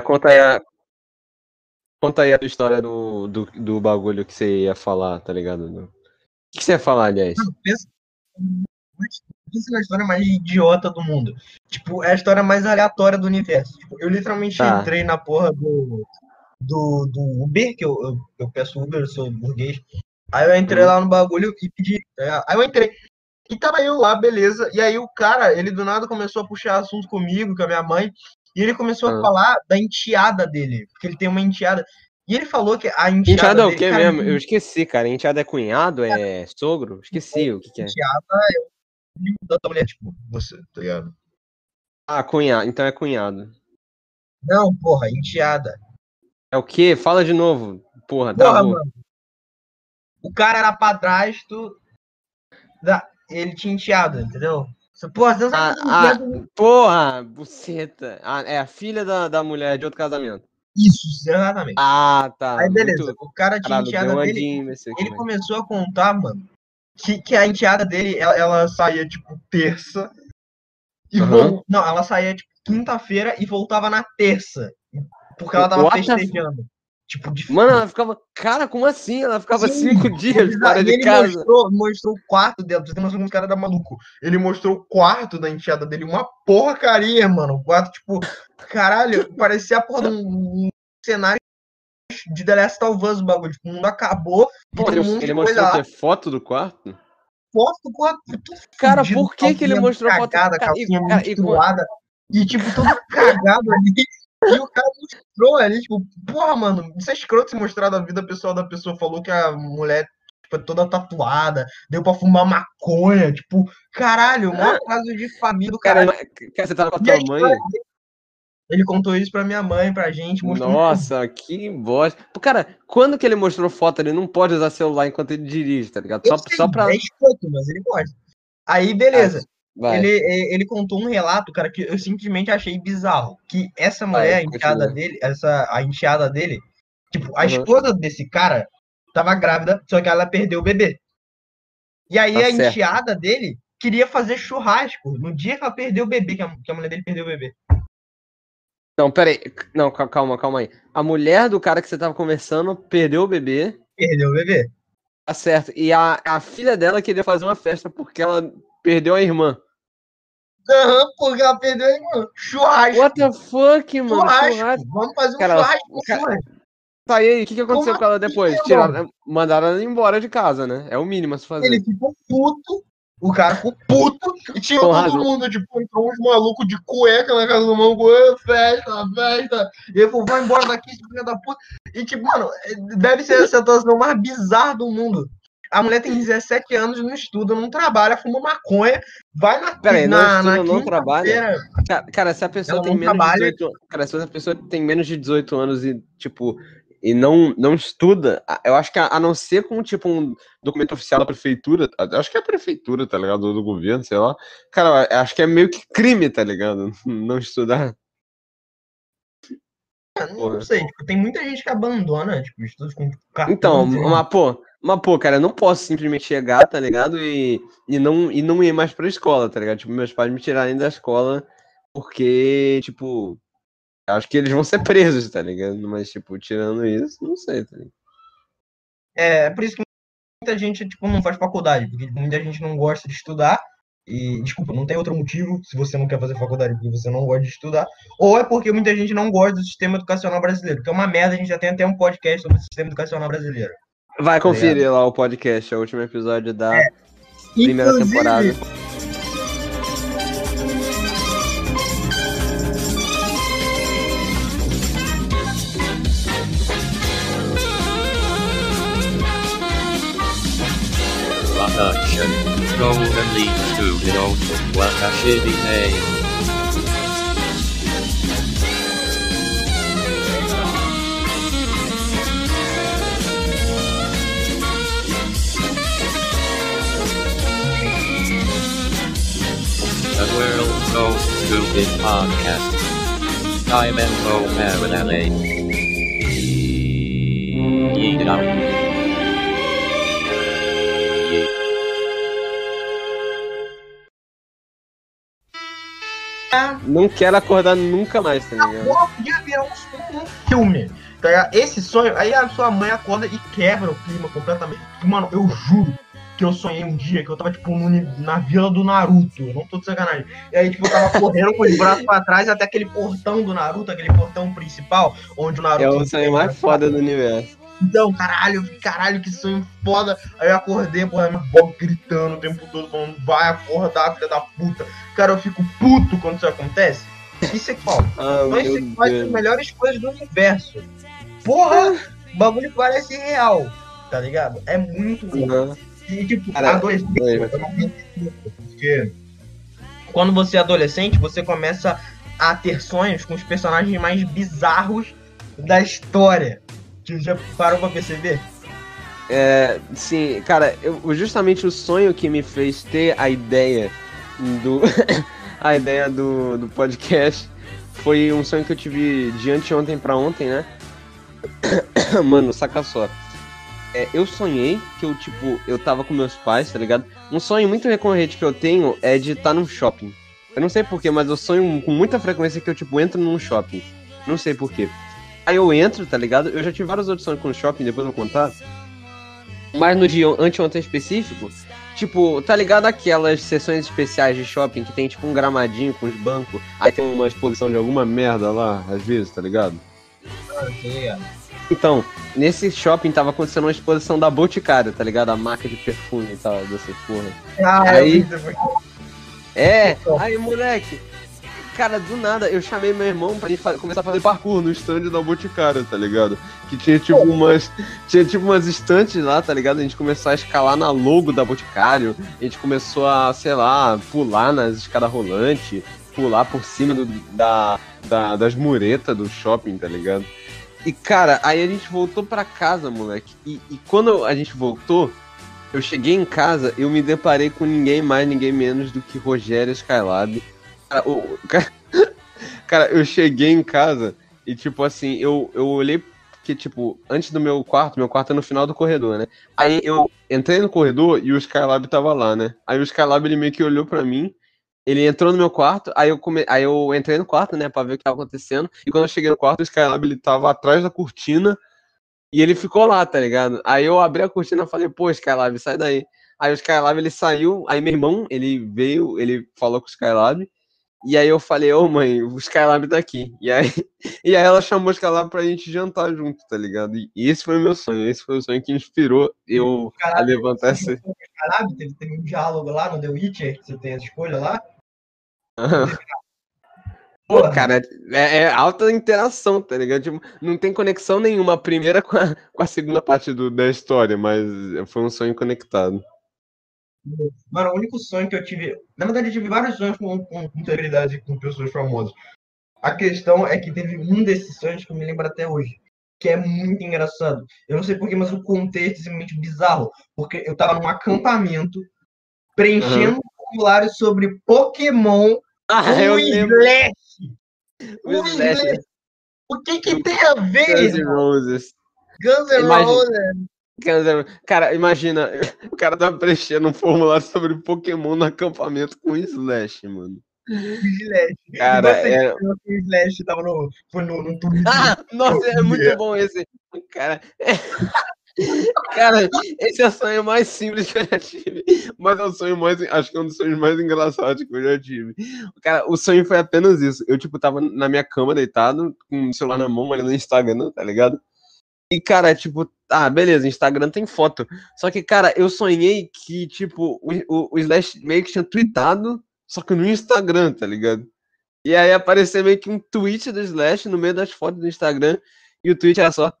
conta aí a, conta aí a história do, do, do bagulho que você ia falar, tá ligado? O que você ia falar, aliás? Pensa pensa na história mais idiota do mundo. Tipo, é a história mais aleatória do universo. Tipo, eu literalmente Tá. entrei na porra do, do, do Uber, que eu, eu, eu peço Uber, eu sou burguês. Aí eu entrei Uhum. lá no bagulho e pedi. é, Aí eu entrei. E tava eu lá, beleza. E aí o cara, ele do nada começou a puxar assunto comigo, com a minha mãe. E ele começou a Ah. falar da enteada dele. Porque ele tem uma enteada. E ele falou que a enteada. Enteada é o quê mesmo? Eu esqueci, cara. Enteada é cunhado? É sogro? Esqueci o que, que é. Enteada é o filho da mulher, tipo, você, tá ligado? Ah, cunhado. Então é cunhado. Não, porra, enteada. É o quê? Fala de novo. Porra, Porra, mano. O cara era padrasto da. Ele tinha enteada, entendeu? Porra, você não sabe como é porra, buceta. Ah, é a filha da, da mulher de outro casamento. Isso, exatamente. Ah, tá. Aí beleza, Muito... o cara tinha Caralho, enteada dele. Ele começou a contar, mano, que, que a enteada dele, ela, ela saía, tipo, terça. E Aham. vol- Não, ela saía, tipo, quinta-feira e voltava na terça. Porque ela tava What festejando. Tipo, de Mano, ela ficava. Cara, como assim? Ela ficava Sim, cinco dias fora e de ele casa. Mostrou, mostrou o quarto dela, você ter noção esse cara era maluco. Ele mostrou o quarto da enteada dele, uma porcaria, mano. O quarto, tipo, caralho, parecia a porra de um, um cenário de The Last of Us, o bagulho. Tipo, o mundo acabou, e Pô, tem ele, um ele mostrou quê? Foto do quarto? Foto do quarto, Cara, fudido, por que que ele mostrou foto? cagada, Cara, e- calcinha cara, e- menstruada, e, tipo, tudo cagado ali. E o cara mostrou ali, tipo, porra, mano, isso é escroto se mostrar da vida pessoal da pessoa. Falou que a mulher tipo, é toda tatuada, deu pra fumar maconha, tipo, caralho, maior caso de família do Cara, cara. você tava com a tua mãe? Ele contou isso pra minha mãe, pra gente. Nossa, que bosta. Cara, quando que ele mostrou foto, ele não pode usar celular enquanto ele dirige, tá ligado? Eu Só, sei, só pra. É escroto, mas ele pode. Aí, beleza. Vai. Ele, eh, ele contou um relato, cara, que eu simplesmente achei bizarro. Que essa Vai, mulher, a enteada dele, essa, a enteada dele, tipo, a Uhum. esposa desse cara tava grávida, só que ela perdeu o bebê. E aí Tá a certo. enteada dele queria fazer churrasco no dia que ela perdeu o bebê, que a, que a mulher dele perdeu o bebê. Não, pera aí. Não, ca- calma, calma aí. A mulher do cara que você tava conversando perdeu o bebê, Perdeu o bebê. tá certo. E a, a filha dela queria fazer uma festa porque ela perdeu a irmã. Aham, porque ela perdeu a irmã. Churrasco. What the fuck, mano? churrasco. Churrasco. Vamos fazer um Cara, churrasco. cara-. Tá, aí, o que, que aconteceu Como com ela depois? assim, Tiraram, mandaram ela embora de casa, né? É o mínimo a se fazer. Ele ficou puto. O cara ficou puto. E tinha Com todo razão. mundo, tipo, entrou uns malucos de cueca na casa do maluco. "Ê, Festa, festa. E ele falou, vai embora daqui, seu filho da puta. E tipo, mano, deve ser a situação mais bizarra do mundo. A mulher tem 17 anos, não estuda, não trabalha, fuma maconha, vai na Pera aí, não na, estuda, na não trabalha? Cara, cara, se a pessoa tem não menos trabalha. de 18 Cara, se a pessoa tem menos de 18 anos e, tipo, e não, não estuda, eu acho que a, a não ser com, tipo, um documento oficial da prefeitura, acho que é a prefeitura, tá ligado? Do governo, sei lá. Cara, acho que é meio que crime, tá ligado? Não estudar. Eu Não, Porra. sei, tipo, tem muita gente que abandona, tipo, estudos com 14 Então, anos. mas pô, mas pô, cara, eu não posso simplesmente chegar, tá ligado? E, e, não, e não ir mais pra escola, tá ligado? Tipo, meus pais me tirarem da escola porque, tipo, acho que eles vão ser presos, tá ligado? Mas, tipo, tirando isso, não sei, tá ligado? É, é por isso que muita gente, tipo, não faz faculdade, porque tipo, muita gente não gosta de estudar. E, desculpa, não tem outro motivo se você não quer fazer faculdade porque você não gosta de estudar. Ou é porque muita gente não gosta do sistema educacional brasileiro, que é uma merda, a gente já tem até um podcast sobre o sistema educacional brasileiro. Vai conferir lá o podcast, é o último episódio da primeira Inclusive, temporada. Production. Golden Leaf Studios. Watashi name. So Stupid Podcast. Diamond Marinale. Yeet out. Não quero acordar nunca mais, tá ligado? Podia virar um, um filme. Tá ligado? Esse sonho, aí a sua mãe acorda e quebra o clima completamente. Mano, eu juro que eu sonhei um dia que eu tava, tipo, no, na vila do Naruto. Eu não tô de sacanagem. E aí, tipo, eu tava correndo com os braços pra trás até aquele portão do Naruto, aquele portão principal, onde o Naruto. É o sonho mais foda do universo. Então, caralho, caralho, que sonho foda. Aí eu acordei, porra, minha boca gritando o tempo todo, falando, vai acordar, filha da puta. Cara, eu fico puto quando isso acontece. Isso é qual? Ah, Sonho meu sexuais são as melhores coisas do universo. Porra, o bagulho parece real, tá ligado? É muito bom. Aham. E, tipo, Cara, adolescente, oi. eu não entendo isso, porque quando você é adolescente, você começa a ter sonhos com os personagens mais bizarros da história. Você já parou pra perceber? É, sim, cara, eu, justamente o sonho que me fez ter a ideia do a ideia do, do podcast foi um sonho que eu tive de anteontem pra ontem, né? Mano, saca só. É, eu sonhei que eu, tipo, eu tava com meus pais, tá ligado? Um sonho muito recorrente que eu tenho é de estar num shopping. Eu não sei porquê, mas eu sonho com muita frequência que eu, tipo, entro num shopping. Não sei porquê. Aí eu entro, tá ligado? Eu já tive várias outros sonhos com shopping, depois eu vou contar. Mas no dia anteontem específico, tipo, tá ligado aquelas sessões especiais de shopping que tem tipo um gramadinho com os bancos, aí tem uma exposição de alguma merda lá, às vezes, tá ligado? Então, nesse shopping tava acontecendo uma exposição da Boticário, tá ligado? A marca de perfume e tal, dessa porra. Ah, Aí-. É, aí moleque, cara, do nada eu chamei meu irmão pra gente começar a fazer parkour no stand da Boticário, tá ligado? Que tinha tipo umas. Tinha tipo umas estantes lá, tá ligado? A gente começou a escalar na logo da Boticário, a gente começou a, sei lá, pular nas escadas rolantes, pular por cima do- da, da- das muretas do shopping, tá ligado? E cara, aí a gente voltou pra casa, moleque. E, e quando a gente voltou, eu cheguei em casa, eu me deparei com ninguém mais, ninguém menos do que Rogério Skylab. Cara, cara, cara, eu cheguei em casa e, tipo assim, eu, eu olhei que, tipo, antes do meu quarto, meu quarto é no final do corredor, né? Aí eu entrei no corredor e o Skylab tava lá, né? Aí o Skylab, ele meio que olhou pra mim, ele entrou no meu quarto, aí eu, come... aí eu entrei no quarto, né, pra ver o que tava acontecendo, e quando eu cheguei no quarto, o Skylab, ele tava atrás da cortina, e ele ficou lá, tá ligado? Aí eu abri a cortina e falei, pô, Skylab, sai daí. Aí o Skylab, ele saiu, aí meu irmão, ele veio, ele falou com o Skylab, e aí eu falei, ô mãe, o Skylab tá aqui. E aí, e aí ela chamou o Skylab pra gente jantar junto, tá ligado? E esse foi o meu sonho, esse foi o sonho que inspirou eu a levantar essa... Caralho, teve, teve um diálogo lá no The Witcher, que você tem essa escolha lá. Pô, cara, é, é alta interação, tá ligado? Tipo, não tem conexão nenhuma a primeira com a, com a segunda parte do, da história, mas foi um sonho conectado. Mano, o único sonho que eu tive. Na verdade, eu tive vários sonhos com, com, com celebridades e com pessoas famosas. A questão é que teve um desses sonhos que eu me lembro até hoje. Que é muito engraçado. Eu não sei porquê, mas o contexto é simplesmente bizarro. Porque eu tava num acampamento preenchendo um formulário sobre Pokémon Ah, com o. Slash. O Slash. O que que tem a ver? Guns N'? Roses. Guns N' Roses. Cara, imagina, o cara tava preenchendo um formulário sobre Pokémon no acampamento com Slash, mano. Slash. Cara, você é- que o Slash tava no, foi no, no Twitter. Ah, nossa, é muito bom esse. Cara, cara, esse é o sonho mais simples que eu já tive. Mas é o sonho mais. Acho que é um dos sonhos mais engraçados que eu já tive. Cara, o sonho foi apenas isso. Eu, tipo, tava na minha cama deitado, com o celular na mão, olhando no Instagram, tá ligado? E, cara, tipo, ah, beleza, Instagram tem foto. Só que, cara, eu sonhei que, tipo, o, o, o Slash meio que tinha tweetado, só que no Instagram, tá ligado? E aí apareceu meio que um tweet do Slash no meio das fotos do Instagram, e o tweet era só,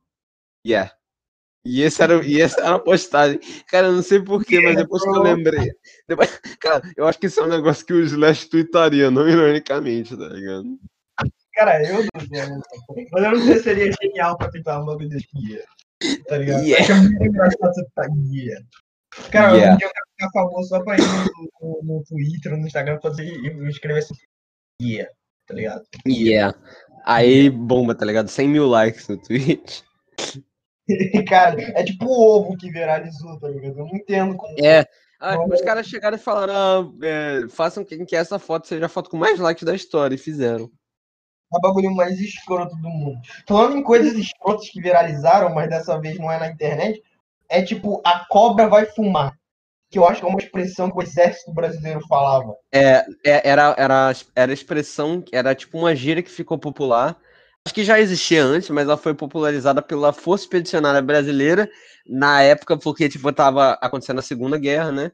yeah. E esse era, e essa era a postagem. Cara, eu não sei porquê, mas depois que eu lembrei. Depois, cara, eu acho que isso é um negócio que o Slash tweetaria, não ironicamente, tá ligado? Cara, eu não sei. Mas eu não sei se seria genial pra tentar um bagulho desse guia. Tá ligado? Yeah. Acho muito engraçado você tá guia. Cara, Yeah. um dia eu quero ficar famoso só pra ir no, no, no Twitter, no Instagram, fazer e escrever assim. Guia, tá ligado? Yeah. Aí bomba, tá ligado? 100 mil likes no tweet. Cara, é tipo o ovo que viralizou, tá ligado? Eu não entendo como. É, Ah, os caras chegaram e falaram: ah, é, façam quem que essa foto seja a foto com mais likes da história, e fizeram. É o bagulho mais escroto do mundo. Falando em coisas escrotas que viralizaram, mas dessa vez não é na internet, é tipo, a cobra vai fumar. Que eu acho que é uma expressão que o exército brasileiro falava. É, é, era, era, era expressão, era tipo uma gíria que ficou popular. Acho que já existia antes, mas ela foi popularizada pela Força Expedicionária Brasileira na época, porque tipo, tava acontecendo a Segunda Guerra, né?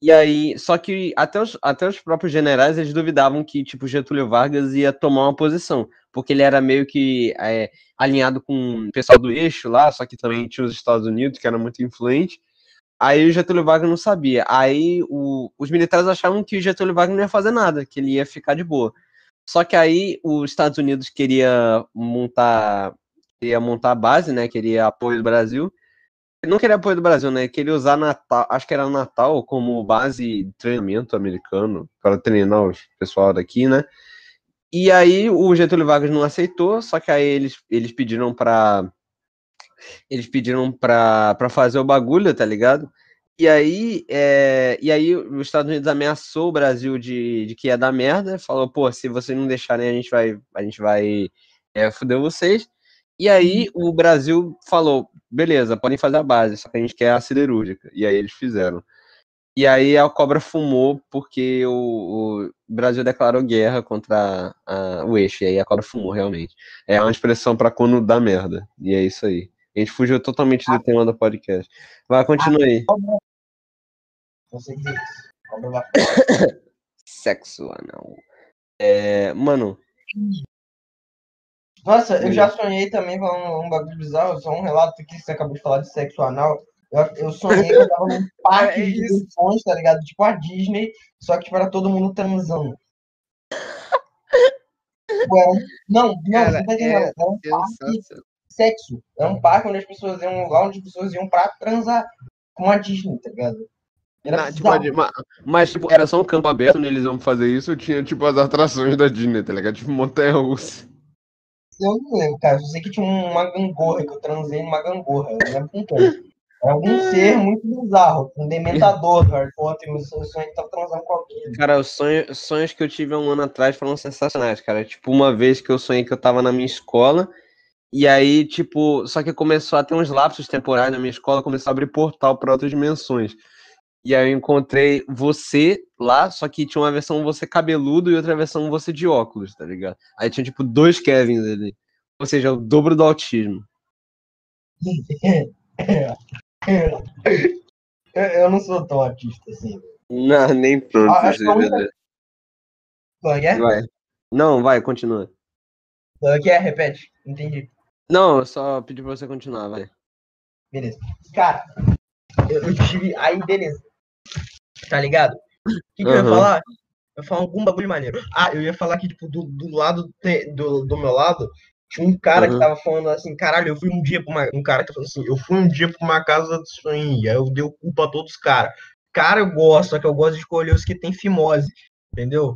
E aí, só que até os, até os próprios generais, eles duvidavam que, tipo, Getúlio Vargas ia tomar uma posição, porque ele era meio que é, alinhado com o pessoal do eixo lá, só que também tinha os Estados Unidos, que era muito influente. Aí o Getúlio Vargas não sabia. Aí o, os militares achavam que o Getúlio Vargas não ia fazer nada, que ele ia ficar de boa. Só que aí os Estados Unidos queria montar, queria montar a base, né? Queria apoio do Brasil não queria apoio do Brasil, né? Queria usar Natal, acho que era Natal como base de treinamento americano para treinar o pessoal daqui, né? E aí o Getúlio Vargas não aceitou, só que aí eles, eles pediram para eles pediram para fazer o bagulho, tá ligado? E aí, é, e aí os Estados Unidos ameaçou o Brasil de, de que ia dar merda, falou, pô, se vocês não deixarem, a gente vai, a gente vai é, fuder vocês. E aí o Brasil falou, beleza, podem fazer a base, só que a gente quer a siderúrgica. E aí eles fizeram. E aí a cobra fumou porque o, o Brasil declarou guerra contra a, a, o eixo. E aí a cobra fumou, realmente. É uma expressão para quando dá merda. E é isso aí. A gente fugiu totalmente do tema do podcast. Vai, continua aí. Sexo anal. É, mano, nossa, eu já sonhei também com um, um bagulho bizarro, só um relato que você acabou de falar de sexo anal. Eu, eu sonhei que eu tava num parque É de diversões, tá ligado? Tipo a Disney, só que para todo mundo transando. Tipo, era um- Não, não, Cara, você tá entendendo? é Era um parque de sexo. Era um parque onde as pessoas iam, um lugar onde as pessoas iam pra transar com a Disney, tá ligado? Era Na- tipo, bizarro. a- ma- mas, tipo, era só um campo aberto onde eles iam fazer isso, tinha, tipo, as atrações da Disney, tá ligado? Tipo, montanha russa. Eu não lembro, cara. Eu sei que tinha uma gangorra, que eu transei numa gangorra. Eu não lembro com quem. Era algum ser muito bizarro, um dementador do Harry Potter, mas eu sonhei que tava transando com alguém. Cara, os sonhos, sonhos que eu tive há um ano atrás foram sensacionais, cara. Tipo, uma vez que eu sonhei que eu tava na minha escola, e aí, tipo, só que começou a ter uns lapsos temporais na minha escola, começou a abrir portal pra outras dimensões. E aí eu encontrei você lá, só que tinha uma versão você cabeludo e outra versão você de óculos, tá ligado? Aí tinha, tipo, dois Kevins ali. Ou seja, o dobro do autismo. Eu, não sou tão artista assim. Não, nem pronto. Ah, acho que Qual que é? Vai. Não, vai, continua. Qual que é? Repete. Entendi. Não, eu só pedi pra você continuar, vai. Beleza. Cara, eu, eu tive. Aí, beleza. Tá ligado? O que, que eu ia falar? Eu ia falar algum bagulho maneiro. Ah, eu ia falar que, tipo, do, do lado te- do, do meu lado, tinha um cara que Aham. tava falando assim, caralho, eu fui um dia pra uma. Um cara que falou assim, eu fui um dia pra uma casa de sonho, aí eu dei culpa a todos os caras. Cara, eu gosto, só que eu gosto de escolher os que tem fimose. Entendeu?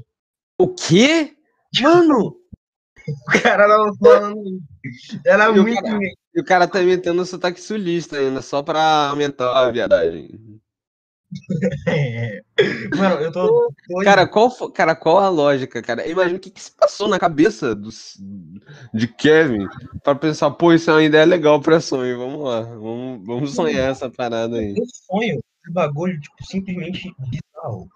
O quê? Mano! O cara tava falando. Era E o muito. cara- E o cara tá metendo sotaque sulista ainda, só pra aumentar a viadagem. É. Mano, eu tô. Cara, qual, cara, qual a lógica, cara? Imagina o que, que se passou na cabeça do, de Kevin pra pensar, pô, isso é uma ideia legal pra sonho, vamos lá, vamos, vamos sonhar essa parada aí. Eu sonho esse bagulho, tipo, simplesmente bizarro.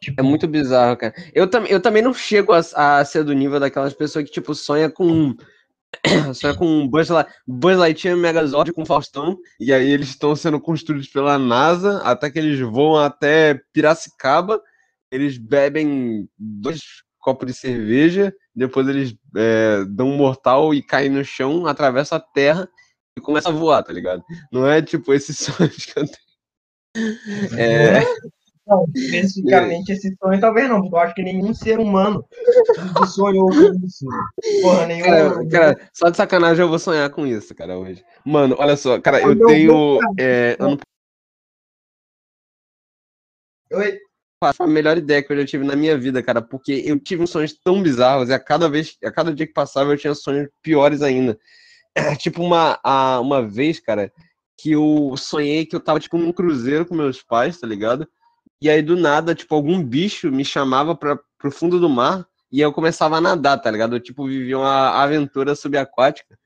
Tipo, É muito bizarro, cara. Eu, tam, eu também não chego a, a ser do nível daquelas pessoas que, tipo, sonha com. sonha com Buzz, Light, Buzz Lightyear Megazord com Faustão. E aí eles estão sendo construídos pela NASA, até que eles voam até Piracicaba. Eles bebem dois copos de cerveja, depois eles é, dão um mortal e caem no chão, atravessam a terra e começam a voar, tá ligado? Não é tipo esses sonhos que eu tenho. É, Não, especificamente esse sonho talvez não, porque eu acho que nenhum ser humano sonhou com isso. Porra, nenhum. Cara, cara, só de sacanagem eu vou sonhar com isso, cara, hoje. Mano, olha só, cara, eu tenho. É, ano Oi? passado, a melhor ideia que eu já tive na minha vida, cara, porque eu tive uns sonhos tão bizarros e a cada vez, a cada dia que passava eu tinha sonhos piores ainda. Tipo, uma, a- uma vez, cara, que eu sonhei que eu tava, tipo, num cruzeiro com meus pais, tá ligado? E aí, do nada, tipo, algum bicho me chamava para pro fundo do mar e eu começava a nadar, tá ligado? Eu, tipo, vivia uma aventura subaquática.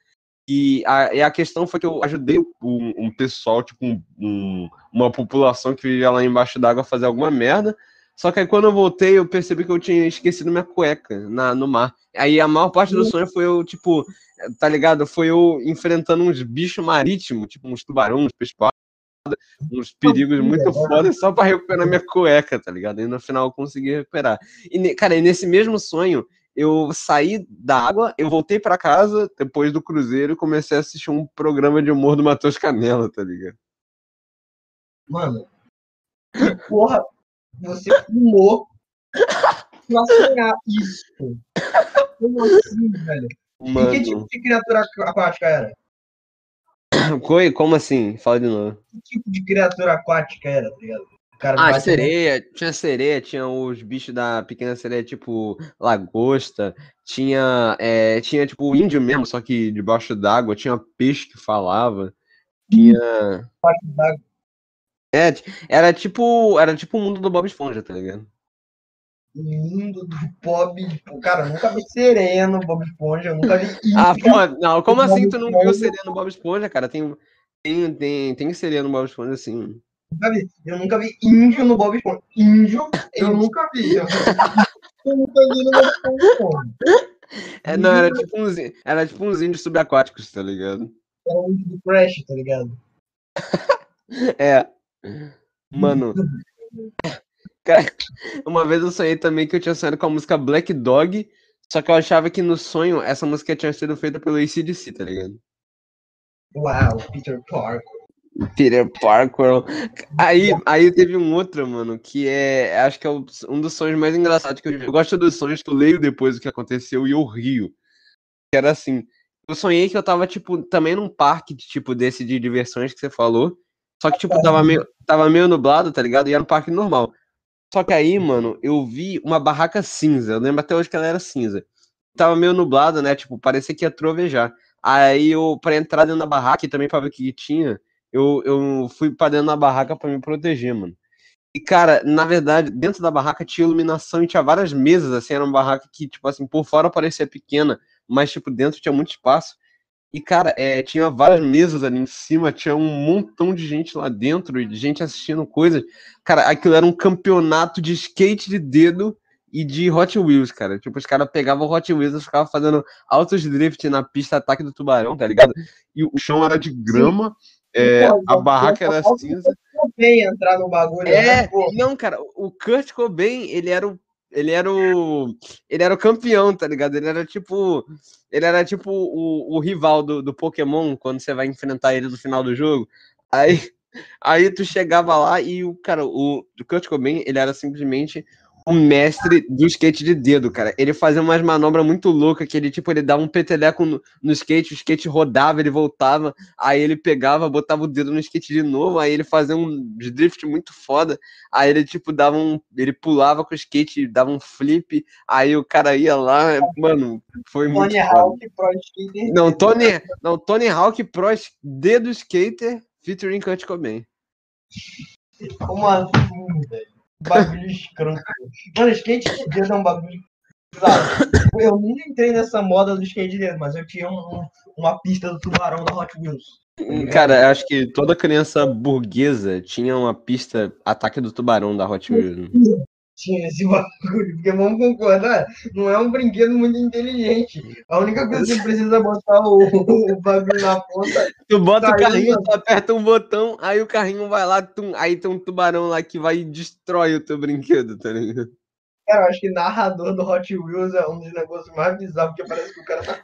E a, e a questão foi que eu ajudei um, um pessoal, tipo, um, um, uma população que vivia lá embaixo d'água a fazer alguma merda. Só que aí quando eu voltei, eu percebi que eu tinha esquecido minha cueca na, no mar. Aí a maior parte do sonho foi eu, tipo, tá ligado? Foi eu enfrentando uns bichos marítimos, tipo uns tubarões, uns peixe uns perigos muito fodas só para recuperar minha cueca, tá ligado? E no final eu consegui recuperar. E, cara, e nesse mesmo sonho, eu saí da água, eu voltei para casa depois do cruzeiro e comecei a assistir um programa de humor do Matheus Canela, tá ligado? Mano, que porra você fumou pra sonhar isso? Como assim, velho? Mano. E que tipo de criatura aquática era? Coi, como assim? Fala de novo. Que tipo de criatura aquática era, tá ligado? Cara, Ah, sereia, tinha sereia, tinha os bichos da pequena sereia, tipo lagosta, tinha, é, tinha tipo índio mesmo, só que debaixo d'água, tinha peixe que falava, tinha. d'água. É, era tipo, era tipo o mundo do Bob Esponja, tá ligado? O mundo do Bob. Esponja. Cara, eu nunca vi sereia no Bob Esponja, eu nunca vi. Ah, porra, não, como Bob assim tu não viu Esponja. sereia no Bob Esponja, cara? Tem, tem, tem, tem sereia no Bob Esponja, sim. Nunca vi. Eu nunca vi índio no Bob Esponja. Índio, eu nunca vi. Eu nunca vi no Bob Esponja. É, não, era tipo uns, era tipo uns índios subaquáticos, tá ligado? Era o índio do Crash, tá ligado? É. Mano. Cara, uma vez eu sonhei também que eu tinha sonhado com a música Black Dog, só que eu achava que no sonho essa música tinha sido feita pelo ACDC, tá ligado? Uau, Peter Parker. Peter Parker. Aí, aí teve um outro, mano, que é. Acho que é o- um dos sonhos mais engraçados que eu. Eu gosto dos sonhos que eu leio depois do que aconteceu e eu rio. Que era assim. Eu sonhei que eu tava, tipo, também num parque, de, tipo, desse de diversões que você falou. Só que, tipo, tava meio, tava meio nublado, tá ligado? E era um parque normal. Só que aí, mano, eu vi uma barraca cinza. Eu lembro até hoje que ela era cinza. Tava meio nublado, né? Tipo, parecia que ia trovejar. Aí eu, pra entrar dentro da barraca e também pra ver o que tinha, eu, eu fui pra dentro da barraca pra me proteger, mano. E, cara, na verdade, dentro da barraca tinha iluminação e tinha várias mesas, assim, era uma barraca que, tipo assim, por fora parecia pequena, mas, tipo, dentro tinha muito espaço. E, cara, é, tinha várias mesas ali em cima, tinha um montão de gente lá dentro, de gente assistindo coisas. Cara, aquilo era um campeonato de skate de dedo e de Hot Wheels, cara. Tipo, os caras pegavam Hot Wheels e ficavam fazendo altos drift na pista Ataque do Tubarão, tá ligado? E o chão era de grama, é, a barraca era cinza. Bem entrar no bagulho, É, né? Não, cara, o Kurt Cobain, ele era o ele era o ele era o campeão, tá ligado? Ele era tipo ele era tipo o, o rival do, do Pokémon quando você vai enfrentar ele no final do jogo. Aí aí tu chegava lá e o cara, o, o Kurt Cobain, ele era simplesmente o mestre do skate de dedo, cara. Ele fazia umas manobras muito loucas que ele tipo ele dava um peteleco no, no skate, o skate rodava, ele voltava, aí ele pegava, botava o dedo no skate de novo, aí ele fazia um drift muito foda. Aí ele, tipo, dava um. Ele pulava com o skate, dava um flip, aí o cara ia lá, mano, foi muito. Tony foda. Hawk Pro Skater. Não, Tony, não, Tony Hawk Pro Dedo Skater featuring Kurt Cobain. Como assim, velho? Bagulho escroto. Mano, skate de dedo é um bagulho. Sabe? Eu nunca entrei nessa moda do skate de dedo, mas eu tinha um- um- uma pista do tubarão da Hot Wheels. Cara, eu acho que toda criança burguesa tinha uma pista Ataque do Tubarão da Hot Wheels. Tinha esse bagulho, porque vamos concordar, não é um brinquedo muito inteligente. A única coisa que você precisa é botar o, o bagulho na ponta. Tu bota o Tá carrinho, indo. tu aperta um botão, aí o carrinho vai lá, tum, aí tem um tubarão lá que vai e destrói o teu brinquedo, tá ligado? Cara, eu acho que narrador do Hot Wheels é um dos negócios mais bizarros, porque parece que o cara tá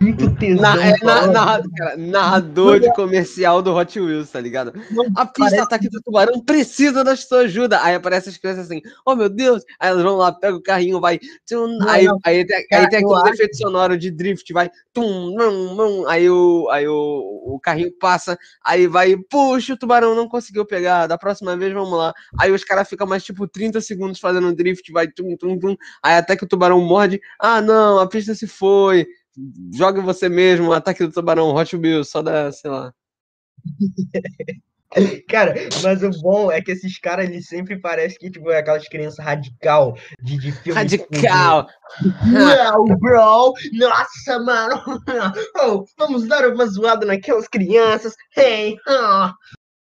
muito tesão. Na- é, na- narra- cara, narrador de comercial do Hot Wheels, tá ligado? A pista Parece- ataque do tubarão precisa da sua ajuda. Aí aparece as crianças assim, oh meu Deus. Aí elas vão lá, pega o carrinho, vai. Tum, Não, aí, não. aí, tem, Cara, aí tem aquele acho- efeito sonoro de drift, vai. Tum, num, num, aí o, aí o, o carrinho passa, aí vai, puxa, o tubarão não conseguiu pegar. Da próxima vez, vamos lá. Aí os caras ficam mais tipo 30 segundos fazendo drift, vai tum, tum, tum. Aí até que o tubarão morde. Ah, não, a pista se foi. Joga você mesmo, ataque do tubarão, Hot Wheels, só da, sei lá. Cara, mas o bom é que esses caras, eles sempre parecem que, tipo, é aquelas crianças radical de, de filme. Radical! Uau, bro! Nossa, mano! Oh, vamos dar uma zoada naquelas crianças! Hey! Oh,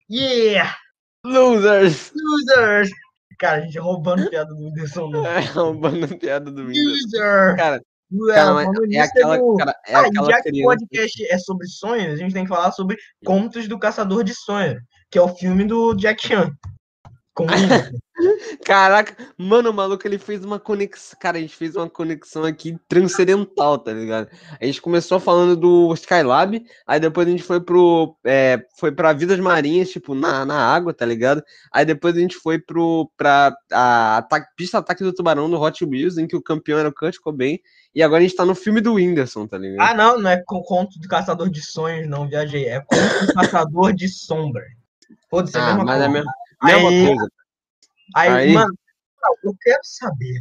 yeah! Losers! Losers! Cara, a gente roubando piada do Whindersson Nunes. É roubando piada do Windows. Loser! Cara, cara, é nisso, aquela, um- cara, é Ah, aquela já que o podcast é sobre sonhos, a gente tem que falar sobre Contos do Caçador de Sonhos, que é o filme do Jack Chan. Caraca, mano, o maluco ele fez uma conexão. Cara, a gente fez uma conexão aqui transcendental, tá ligado? A gente começou falando do Skylab, aí depois a gente foi pro. É, foi pra Vidas Marinhas, tipo, na, na água, tá ligado? Aí depois a gente foi pro, pra a, ata- pista ataque do tubarão do Hot Wheels, em que o campeão era o Kurt Cobain. E agora a gente tá no filme do Whindersson, tá ligado? Ah, não, não é com Conto do Caçador de Sonhos, não, viajei. É Conto do Caçador de Sombra. Foda-se, é a Ah, mesma mas coisa. é a mesma, mesma Aí- coisa. Aí, Aí- mano, eu quero saber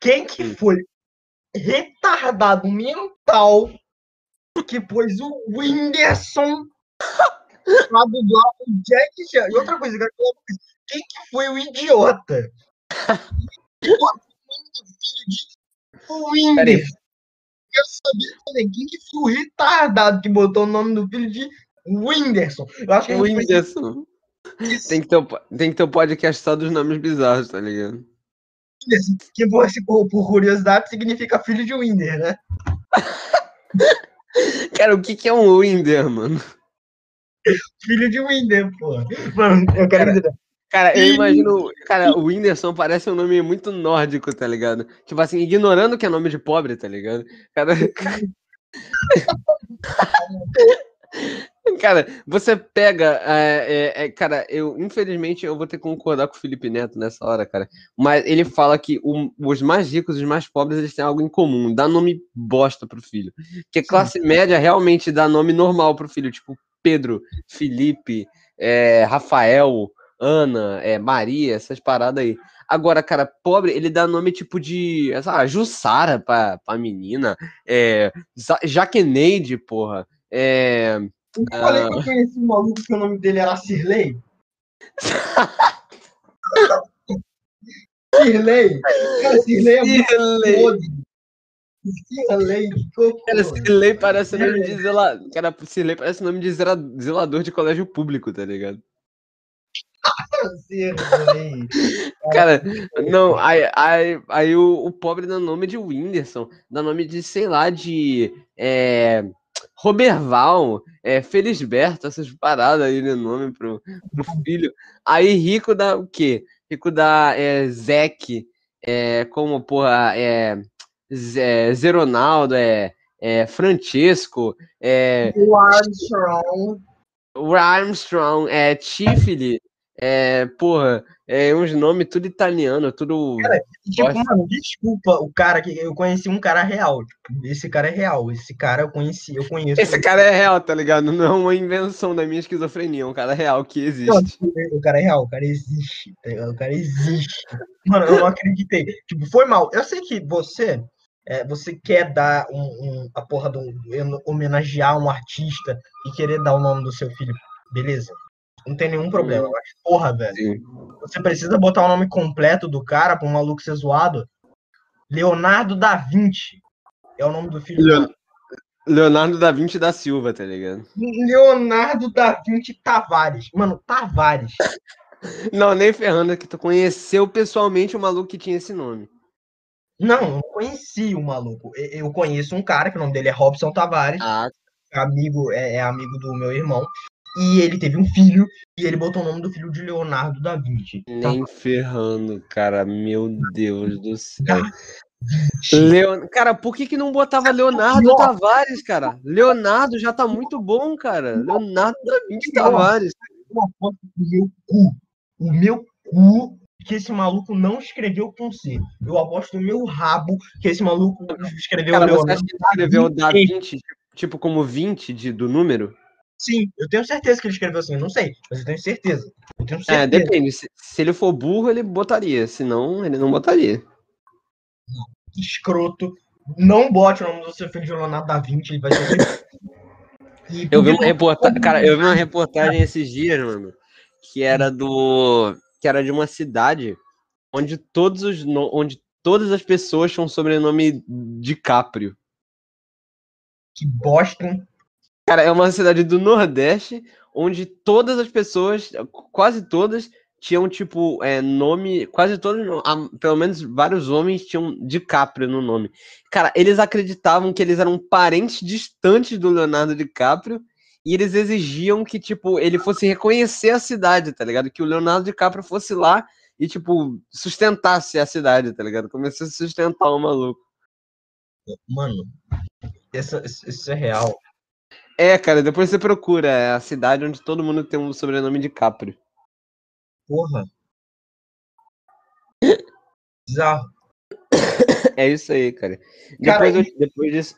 quem que Hum. foi retardado mental que pôs o Whindersson pra dublar o Jack Chan. E outra coisa, quem que foi o idiota? que botou o nome do filho de Whindersson. Quero saber também quem que foi o retardado que botou o nome do filho de Whindersson. Eu acho que Whindersson. Tem que, ter, o po- tem que ter o podcast só dos nomes bizarros, tá ligado? Que por, por curiosidade significa filho de Winder, né? Cara, o que, que é um Winder, mano? Filho de Winder, pô. Mano, eu quero dizer. Cara, eu imagino. Cara, o Whindersson parece um nome muito nórdico, tá ligado? Tipo assim, ignorando que é nome de pobre, tá ligado? Cara. Cara, você pega. é, é, é, cara, eu infelizmente eu vou ter que concordar com o Felipe Neto nessa hora, cara. Mas ele fala que o- os mais ricos e os mais pobres eles têm algo em comum, dá nome bosta pro filho. Que classe média realmente dá nome normal pro filho, tipo Pedro, Felipe, é, Rafael, Ana, é, Maria, essas paradas aí. Agora, cara, pobre, ele dá nome tipo de, lá, Jussara pra, pra menina, é, Jaqueneide, porra. É, Eu falei que eu conheci um maluco que o nome dele era Sirley. Sirley? Cara, Sirlei é muito Sirley. Sirley. Cara, Sirley parece nome de zelador. Cara, Sirley parece nome de zelador de colégio público, tá ligado? Sirley. Cara, não, aí, aí, aí o, o pobre dá nome de Whindersson, dá nome de, sei lá, de é, Roberval, é, Felisberto, essas paradas aí, né, nome pro, pro filho. Aí rico dá o quê? Rico dá é, Zeke, é, como, porra, é, Zé, Zeronaldo, é, é Francesco, é, O Armstrong. o Armstrong, é Tifili, é, porra, é uns nomes tudo italiano, tudo. Tipo, Gosto. mano, desculpa o cara que eu conheci um cara real. Tipo, esse cara é real. Esse cara eu conheci, eu conheço. Esse cara é real, tá ligado? Não é uma invenção da minha esquizofrenia, é um cara real que Não, existe. o cara é real, o cara existe, tá ligado? O cara existe. Mano, eu não acreditei. Tipo, foi mal. Eu sei que você, é, você quer dar um, um- a porra do homenagear um artista e querer dar o nome do seu filho. Beleza. Não tem nenhum problema. Mas, porra, velho. Sim. Você precisa botar o nome completo do cara pra um maluco ser zoado. Leonardo da Vinci. É o nome do filho. Leon- Leonardo da Vinci da Silva, tá ligado? Leonardo da Vinci Tavares. Mano, Tavares. Não, nem ferrando que tu conheceu pessoalmente o maluco que tinha esse nome. Não, eu não conheci o maluco. Eu conheço um cara que o nome dele é Robson Tavares, Ah, amigo, é, é amigo do meu irmão. E ele teve um filho e ele botou o nome do filho de Leonardo da Vinci. Tá? nem ferrando, cara. Meu Deus do céu. Leon... Cara, por que, que não botava Leonardo Ó. Tavares, cara? Leonardo já tá muito bom, cara. Leonardo da Vinci Tavares. Eu aposto o meu cu. O meu cu que esse maluco não escreveu com C. Eu aposto o meu rabo que esse maluco escreveu Cara, você Leonardo. acha que ele escreveu da 20, tipo como 20 de, do número? Sim, eu tenho certeza que ele escreveu assim. Eu não sei, mas eu tenho certeza. Eu tenho É, certeza. depende. Se, se ele for burro, ele botaria. Se não, ele não botaria. escroto. Não bote o nome do seu filho de Leonardo da Vinci, ele vai ser E Eu vi uma podia- reportagem, cara, eu vi uma reportagem esses dias, mano, que era do, que era de uma cidade onde todos os, no- onde todas as pessoas tinham sobrenome DiCaprio. Que bosta. Cara, é uma cidade do Nordeste onde todas as pessoas, quase todas, tinham tipo é, nome, quase todos, pelo menos vários homens tinham DiCaprio no nome. Cara, eles acreditavam que eles eram parentes distantes do Leonardo DiCaprio e eles exigiam que tipo ele fosse reconhecer a cidade, tá ligado? Que o Leonardo DiCaprio fosse lá e tipo sustentasse a cidade, tá ligado? Começou a sustentar o maluco. Mano, essa, isso é real. É, cara, depois você procura, é a cidade onde todo mundo tem um sobrenome DiCaprio. Porra. Bizarro. É isso aí, cara. Cara, Depois, eu- depois disso.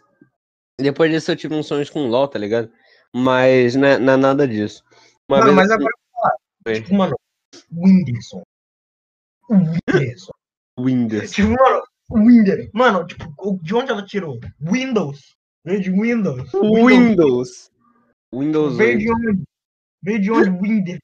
Depois disso eu tive uns sonhos com LOL, tá ligado? Mas não é, não é nada disso. Uma Mano, mas eu- agora, Oi. tipo, mano, Whindersson. O Whindersson. Windows. tipo, mano, Whindersson. Mano, tipo, de onde ela tirou? Windows. Veio de Windows. Windows. Windows Veio 8. de onde? Veio de onde? Whindersson.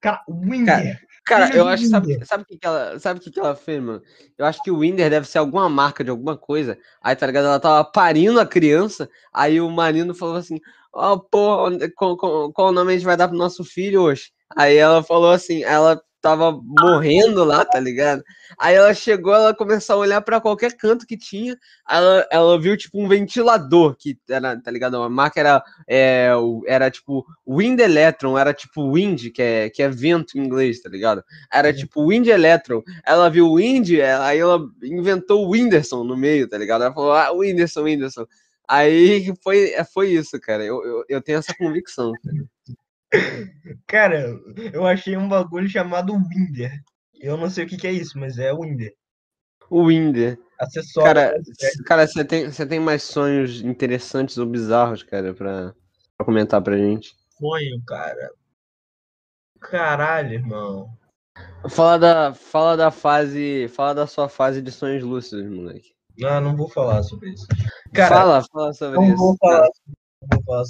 Cara, Whindersson. Cara, eu acho que sabe, o que, que ela, sabe o que, que ela fez, mano? Eu acho que o Winder deve ser alguma marca de alguma coisa. Aí, tá ligado? Ela tava parindo a criança. Aí o marido falou assim: Ó, pô, onde- qual, qual, qual nome a gente vai dar pro nosso filho hoje? Aí ela falou assim: ela tava morrendo lá, tá ligado? Aí ela chegou, ela começou a olhar pra qualquer canto que tinha. Ela, ela viu, tipo, um ventilador que era, tá ligado? A marca era, é, era tipo Wind Electron, era tipo wind, que é, que é vento em inglês, tá ligado? Era tipo Wind Electron. Ela viu Wind, é, aí ela inventou o Whindersson no meio, tá ligado? Ela falou, ah, Whindersson, Whindersson. Aí foi, foi isso, cara. Eu, eu, eu tenho essa convicção. Cara, eu achei um bagulho chamado Winder. Eu não sei o que, que é isso, mas é Winder. O Winder. Acessório. Cara, cara, você tem, você tem mais sonhos interessantes ou bizarros, cara, pra, pra comentar pra gente? sonho, cara. Caralho, irmão. Fala da, fala da fase. Fala da sua fase de sonhos lúcidos, moleque. Não, não vou falar sobre isso. Cara, fala, fala sobre não isso. não vou falar sobre isso.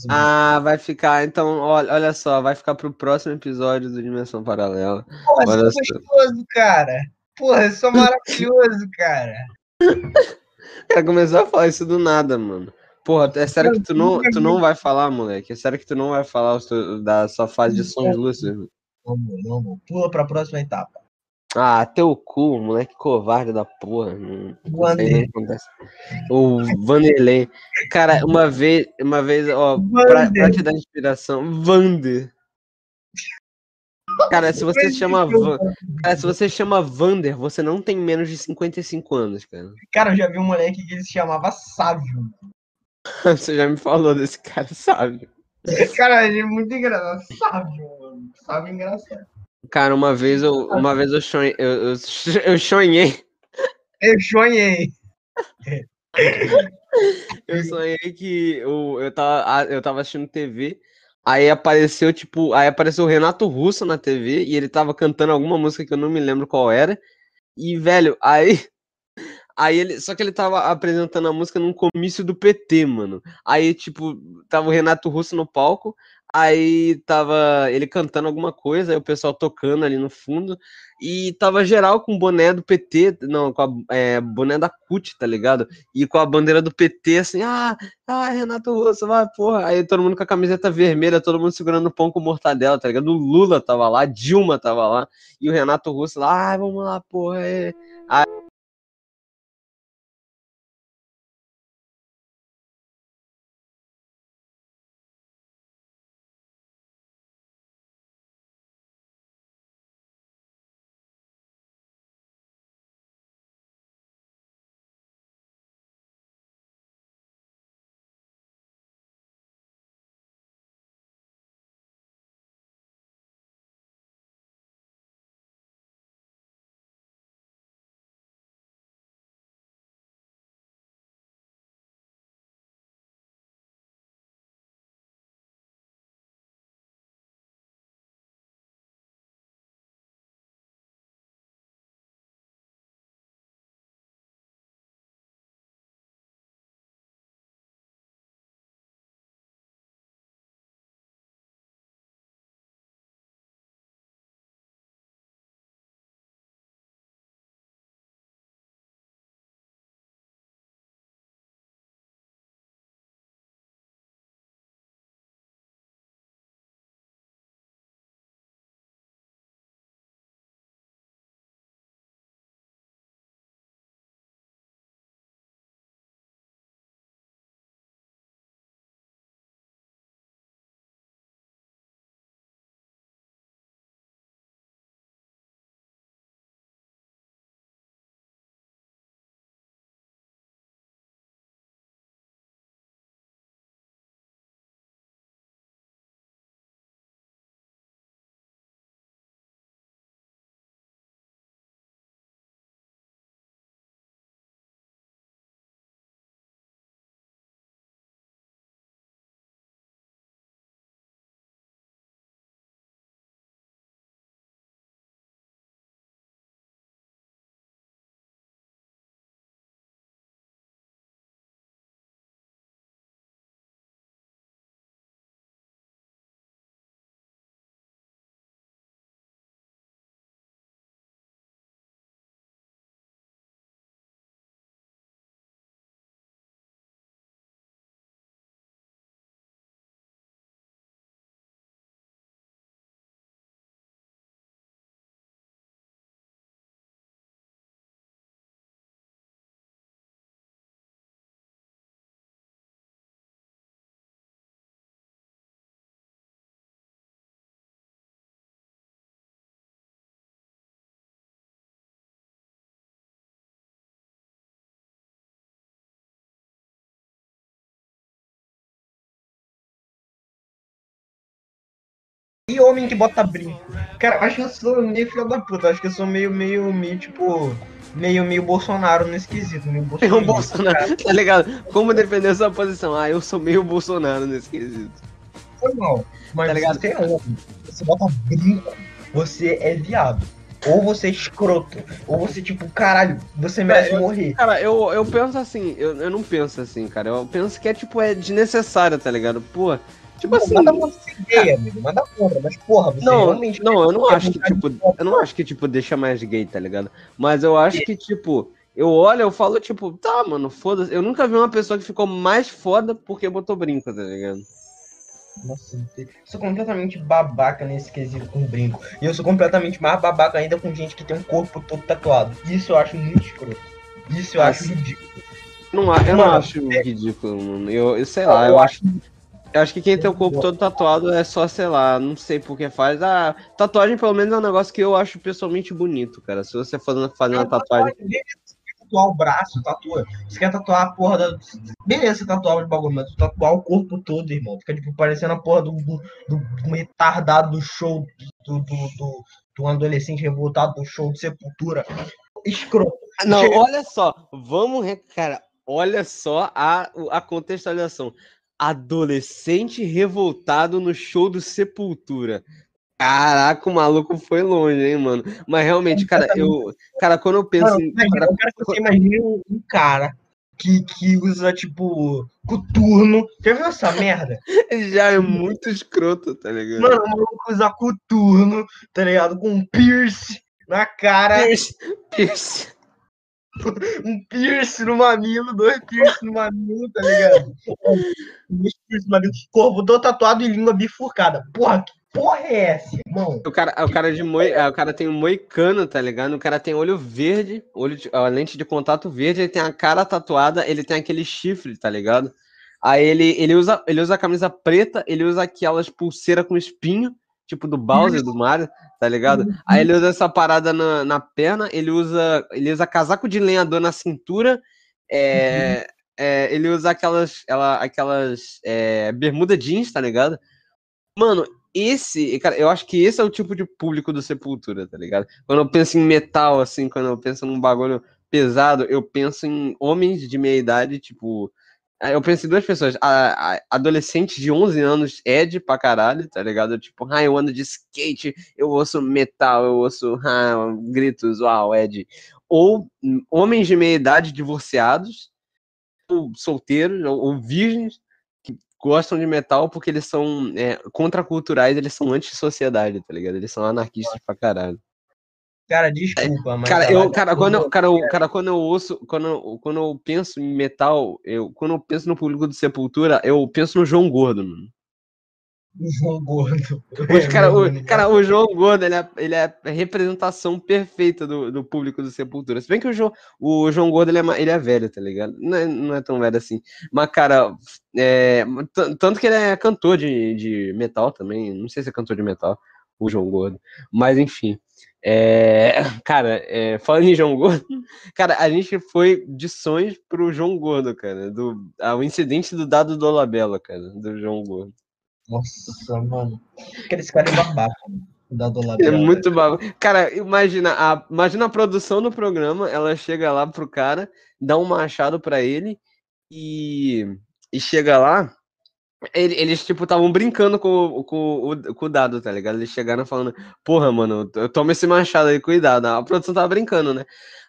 Ah, vai ficar. Então, olha, olha só, vai ficar pro próximo episódio do Dimensão Paralela. Porra, olha é só. só gostoso, cara. Porra, é só maravilhoso, cara. Cara, começou a falar isso do nada, mano. Porra, é sério que tu não, tu não vai falar, moleque? É sério que tu não vai falar da sua fase de sonhos lúcidos? Vamos, vamos. Pula pra próxima etapa. Ah, teu cu, moleque covarde da porra. Não, nem o Vanderlei. Cara, uma vez, uma vez, ó, pra, pra te dar inspiração, Vander. Cara, se você chama Van, cara, se você chama Vander, você não tem menos de 55 anos, cara. Cara, eu já vi um moleque que ele se chamava Sávio. Você já me falou desse cara, sabe? Cara, ele é muito engraçado. Sávio, mano. Sávio é engraçado. Cara, uma vez eu, uma vez eu sonhei, eu, eu, eu sonhei, Eu sonhei. eu sonhei que eu, eu, tava, eu tava assistindo TV, aí apareceu, tipo, aí apareceu o Renato Russo na TV e ele tava cantando alguma música que eu não me lembro qual era. E, velho, aí. Aí ele. Só que ele tava apresentando a música num comício do PT, mano. Aí, tipo, tava o Renato Russo no palco. Aí tava ele cantando alguma coisa, aí o pessoal tocando ali no fundo. E tava geral com boné do PT, não, com a é, boné da CUT, tá ligado? E com a bandeira do PT, assim, ah, ah, Renato Russo, vai, porra. Aí todo mundo com a camiseta vermelha, todo mundo segurando pão com mortadela, tá ligado? O Lula tava lá, Dilma tava lá, e o Renato Russo lá, ah, vamos lá, porra. É. E homem que bota brinco. Cara, acho que eu sou meio filho da puta. Acho que eu sou meio, meio, meio, tipo. Meio, meio Bolsonaro nesse quesito. Meio É um Bolsonaro. Bolsonaro, tá ligado? Como defender sua posição? Ah, eu sou meio Bolsonaro nesse quesito. Foi mal. Mas Tá ligado? você é homem. Você bota brinco. Você é viado. Ou você é escroto. Ou você, tipo, caralho, você merece eu- morrer. Cara, eu, eu penso assim, eu, eu não penso assim, cara. Eu penso que é tipo, é desnecessário, tá ligado? Pô, tipo assim. Manda contra essa ideia, amigo. Manda contra. Mas, porra, você Não, realmente. não, eu não acho que, tipo, eu não acho que, tipo, deixa mais gay, tá ligado? Mas eu acho que, tipo, eu olho, eu falo, tipo, tá, mano, foda-se. Eu nunca vi uma pessoa que ficou mais foda porque botou brinco, tá ligado? Nossa, eu sou completamente babaca nesse quesito com brinco. E eu sou completamente mais babaca ainda com gente que tem um corpo todo tatuado. Isso eu acho muito escroto. Isso eu Ah, acho ridículo. Não, eu não Mano, acho ridículo, mano. Eu, eu sei lá, eu acho. Eu acho que quem tem o corpo todo tatuado é só, sei lá, não sei por que faz. Ah, tatuagem pelo menos é um negócio que eu acho pessoalmente bonito, cara. Se você for fazer uma tatuagem. Beleza, você quer tatuar o braço, tatua. Você quer tatuar a porra da. Beleza, você tatuar o bagulho, mas tu tatuar o corpo todo, irmão. Fica tipo parecendo a porra do, do, do, do retardado do show do, do, do, do adolescente revoltado do show de sepultura. Escroto. Não, Chega- olha só, vamos, re- cara, olha só a, a contextualização. Adolescente revoltado no show do Sepultura. Caraca, o maluco foi longe, hein, mano. Mas realmente, cara, eu, cara, quando eu penso Mano, em, imagina, cara, eu quero que você imagine um, um cara que, que usa, tipo, coturno. Já viu essa merda? já é muito escroto, tá ligado? Mano, o maluco usa coturno, tá ligado? Com um piercing na cara, Pierce, Pierce. um piercing no mamilo, dois piercing no mamilo, tá ligado? Dois piercing no mamilo, todo tatuado e língua bifurcada. Porra, que porra é essa, irmão? O cara, o cara de moi, o cara tem um moicano, tá ligado? O cara tem olho verde, olho de, a lente de contato verde, ele tem a cara tatuada, ele tem aquele chifre, tá ligado? Aí ele, ele usa, ele usa a camisa preta, ele usa aquelas pulseiras com espinho, tipo do Bowser do Mario, tá ligado? Aí ele usa essa parada na, na perna, ele usa, ele usa casaco de lenhador na cintura, é, é, ele usa aquelas, ela, aquelas é, bermuda jeans, tá ligado? Mano, esse, cara, eu acho que esse é o tipo de público do Sepultura, tá ligado? Quando eu penso em metal, assim, quando eu penso num bagulho pesado, eu penso em homens de meia idade, tipo. Aí Eu penso em duas pessoas. A, a- adolescente de 11 anos, Ed pra caralho, tá ligado? Tipo, ah, eu ando de skate, eu ouço metal, eu ouço ah, gritos, uau, Ed. Ou homens de meia idade divorciados, ou solteiros, ou, ou virgens, que gostam de metal porque eles são é, contraculturais, eles são anti-sociedade, tá ligado? Eles são anarquistas pra caralho. Cara, desculpa, mas. Cara, ela- eu, cara, quando eu, cara, eu, cara, quando eu ouço, quando eu, quando eu penso em metal, eu, quando eu penso no público do Sepultura, eu penso no João Gordo, mano. João Gordo. Os cara, É, o, mano, cara, o João Gordo, ele é, ele é a representação perfeita do, do público do Sepultura. Se bem que o João, o João Gordo, ele é, ele é velho, tá ligado? Não é, não é tão velho assim. Mas, cara, é, tanto que ele é cantor de, de metal também. Não sei se é cantor de metal, o João Gordo. Mas, enfim. É, cara, é, falando em João Gordo, cara, a gente foi de sonhos pro João Gordo, cara. Do, ao incidente do Dado Dolabella, cara, do João Gordo. Nossa, mano. Esse cara é babaca, mano. Da É Dolabella. muito babo. Cara, imagina a, imagina a produção do programa, ela chega lá pro cara, dá um machado pra ele e, e chega lá, eles, tipo, estavam brincando com, com, com o dado, tá ligado? Eles chegaram falando, porra, mano, eu tomo esse machado aí, cuidado. A produção tava brincando, né?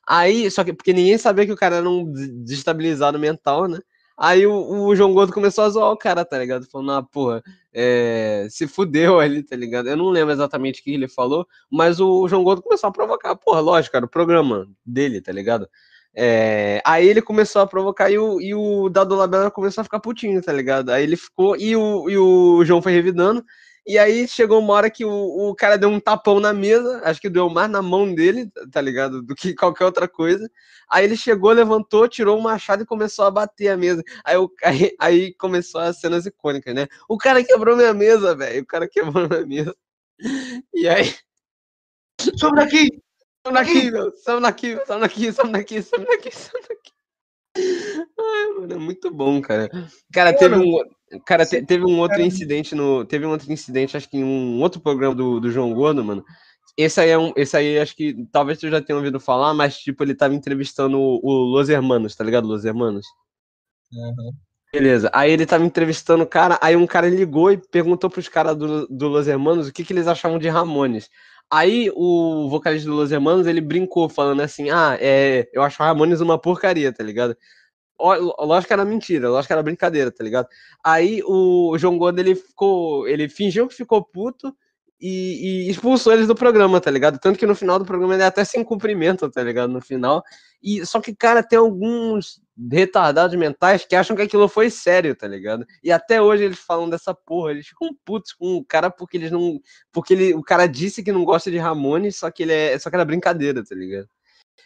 Aí, só que, porque ninguém sabia que o cara era um des- desestabilizado mental, né? Aí o, o João Gordo começou a zoar o cara, tá ligado? Falando, ah, porra, é, se fudeu ali, tá ligado? Eu não lembro exatamente o que ele falou, mas o João Gordo começou a provocar. Porra, lógico, era o programa dele, tá ligado? É, aí ele começou a provocar e o, e o Dado Labella começou a ficar putinho, tá ligado? Aí ele ficou, e o, e o João foi revidando, e aí chegou uma hora que o, o cara deu um tapão na mesa, acho que deu mais na mão dele, tá ligado? Do que qualquer outra coisa. Aí ele chegou, levantou, tirou o machado e começou a bater a mesa. Aí, o, aí, aí começou as cenas icônicas, né? O cara quebrou minha mesa, velho. O cara quebrou minha mesa. E aí, Sobe daqui! Some daqui, meu. Some daqui, some daqui, some daqui, some daqui, some daqui. Ai, mano, é muito bom, cara. Cara, teve um, cara, te- teve um outro incidente no, teve um outro incidente, acho que em um outro programa do, do João Gordo, mano. Esse aí é um, esse aí acho que talvez tu já tenha ouvido falar, mas tipo ele tava entrevistando o, o Los Hermanos, tá ligado? Los Hermanos. Beleza. Aí ele tava entrevistando o cara, aí um cara ligou e perguntou pros caras do, do Los Hermanos o que, que eles achavam de Ramones. Aí o vocalista do Los Hermanos, ele brincou, falando assim, ah, é, eu acho Ramones uma porcaria, tá ligado? Lógico que era mentira, lógico que era brincadeira, tá ligado? Aí o João Gordo, ele ficou, ele fingiu que ficou puto e, e expulsou eles do programa, tá ligado? Tanto que no final do programa ele até sem cumprimento, tá ligado? No final. E só que, cara, tem alguns retardados mentais que acham que aquilo foi sério, tá ligado? E até hoje eles falam dessa porra, eles ficam putos com o cara porque eles não. Porque ele, o cara disse que não gosta de Ramones, só que ele é. Só que era brincadeira, tá ligado?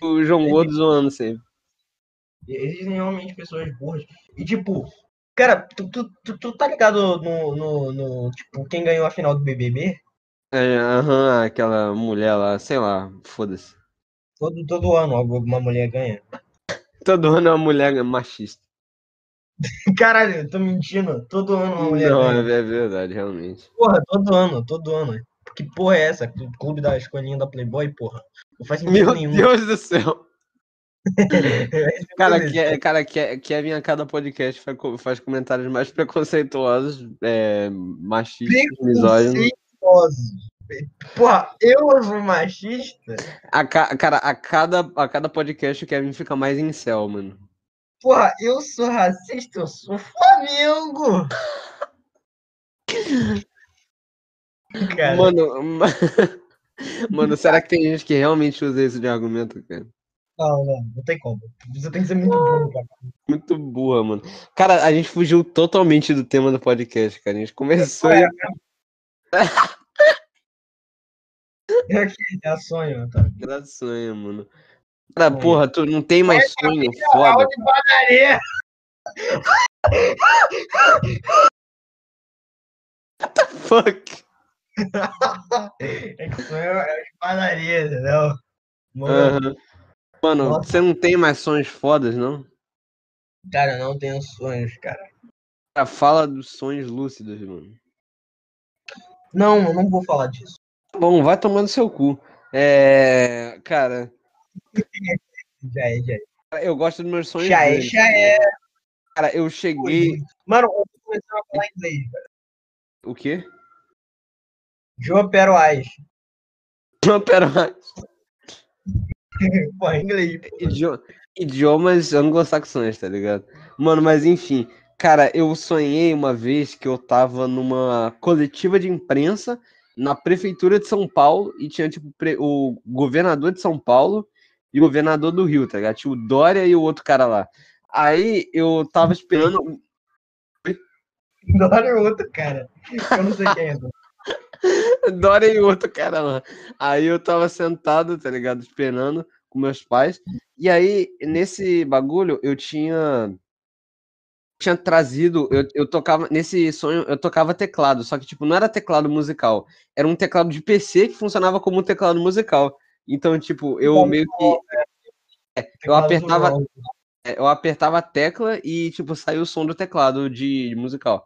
O João Gordo zoando sempre. Existem realmente pessoas burras. E tipo, cara, tu, tu, tu, tu tá ligado no, no, no, Tipo, quem ganhou a final do BBB? É, aham, aquela mulher lá, sei lá, foda-se. Todo, todo ano alguma mulher ganha. Todo ano é uma mulher machista. Caralho, eu tô mentindo. Todo ano uma mulher Não, ganha. é verdade, realmente. Porra, todo ano, todo ano. Que porra é essa? Clube da escolinha da Playboy, porra. Não faz sentido Meu nenhum. Deus do céu. Cara, Beleza. que, é- cara que, Kevin a cada podcast faz, faz comentários mais preconceituosos, é, machistas, misóginos. Preconceituosos. Porra, eu sou machista? A, ca- cara, a cada, a cada podcast o Kevin fica mais em céu, mano. Porra, eu sou racista, eu sou Flamengo! Cara, Mano, ma- mano, será que tem gente que realmente usa isso de argumento, cara? não, não, não tem como. Você tem que ser muito burro, cara. Muito burra, mano. Cara, a gente fugiu totalmente do tema do podcast, cara. A gente começou e É que é sonho, tá? Era sonho, mano. Cara, Sonho. porra, tu não tem mais sonho foda. De padaria! Fuck. É que sonho é de padaria, entendeu? Mano, Aham. Mano, Nossa. você não tem mais sonhos fodas, não? cara, eu não tenho sonhos, cara. Cara, fala dos sonhos lúcidos, mano. Não, eu não vou falar disso. Bom, vai tomando seu cu. É. Cara, Já é, já é. eu gosto dos meus sonhos. Já é, já é. Cara, eu cheguei. Mano, eu começar a falar inglês. O quê? João Peroais. Não, pera. Porra, inglês. Idio- Idiomas anglo-saxões, tá ligado? Mano, mas enfim. Cara, eu sonhei uma vez que eu tava numa coletiva de imprensa na prefeitura de São Paulo e tinha, tipo, o governador de São Paulo e o governador do Rio, tá ligado? Tinha o Dória e o outro cara lá. Aí eu tava esperando. Adoro outro, cara. Eu não sei quem é. Dória e outro cara lá. Aí eu tava sentado, tá ligado? Esperando com meus pais. E aí, nesse bagulho, eu tinha. Tinha trazido. Eu, eu tocava. Nesse sonho, eu tocava teclado. Só que, tipo, não era teclado musical. Era um teclado de PC que funcionava como um teclado musical. Então, tipo, eu meio que. É, eu apertava, é, eu apertava a tecla e, tipo, saiu o som do teclado de, de musical.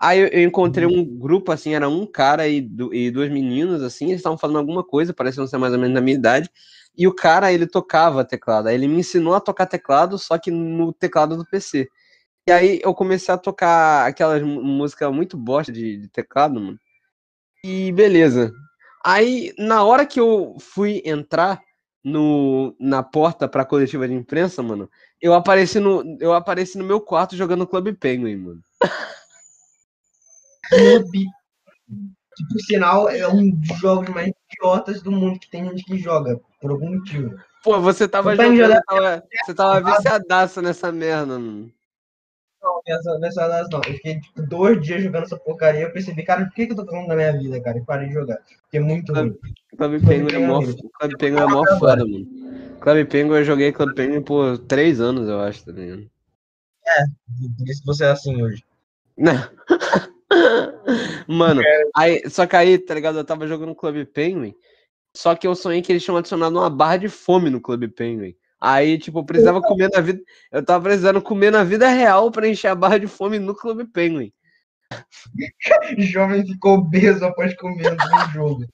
Aí eu, eu encontrei um grupo, assim, era um cara e, du- e duas meninas, assim, eles estavam falando alguma coisa, pareciam ser mais ou menos da minha idade, e o cara, ele tocava teclado, aí ele me ensinou a tocar teclado, só que no teclado do PC. E aí eu comecei a tocar aquelas mu- música muito bosta de, de teclado, mano, e beleza. Aí, na hora que eu fui entrar no, na porta pra coletiva de imprensa, mano, eu apareci no, eu apareci no meu quarto jogando Clube Penguin, mano. Clube. Que, por sinal, é um dos jogos mais idiotas do mundo que tem gente que joga, por algum motivo. Pô, você tava Você tá jogando- tava- você tava viciadaço nessa merda, mano. Não, das não. Eu fiquei tipo, dois dias jogando essa porcaria. Eu percebi, cara, por que, que eu tô fazendo da minha vida, cara? E parei de jogar. Porque é muito ruim. Clube Penguin é mó. Clube Penguin é mó foda, mano. Clube Penguin eu joguei Clube Penguin por três anos, eu acho, tá ligado? Por isso que você é assim hoje. Não. Mano, aí, só que aí, tá ligado? Eu tava jogando Clube Penguin, só que eu sonhei que eles tinham adicionado uma barra de fome no Clube Penguin. Aí, tipo, eu precisava comer na vida. Eu tava precisando comer na vida real pra encher a barra de fome no Clube Penguin. Jovem ficou obeso após comer no jogo.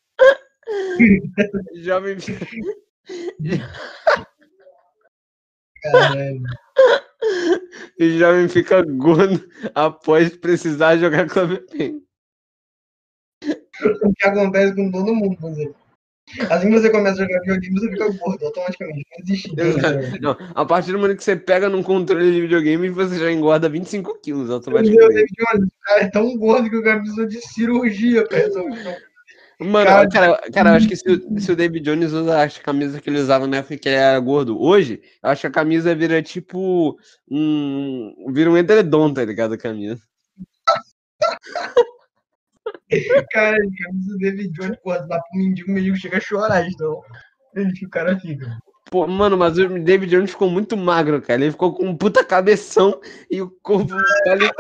Jovem. Caralho. Jovem fica gordo após precisar jogar Clube Penguin. O que acontece com todo mundo. Assim que você começa a jogar videogame, você fica gordo automaticamente. Não existe. Não, a partir do momento que você pega num controle de videogame, você já engorda 25 quilos Meu automaticamente. O cara é tão gordo que o cara precisa de cirurgia pra resolver. Mano, Cara, cara, cara, eu acho que se, o- se o David Jones usa a camisa que ele usava na época que ele era gordo, hoje, eu acho que a camisa vira tipo um. Vira um edredom, tá ligado? A camisa. Cara, camisa do David Jones, porra, dá pro mendigo, o mendigo chega a chorar, então. Ele que o cara fica. Pô, mano, mas o David Jones ficou muito magro, cara. Ele ficou com um puta cabeção e o corpo. ali-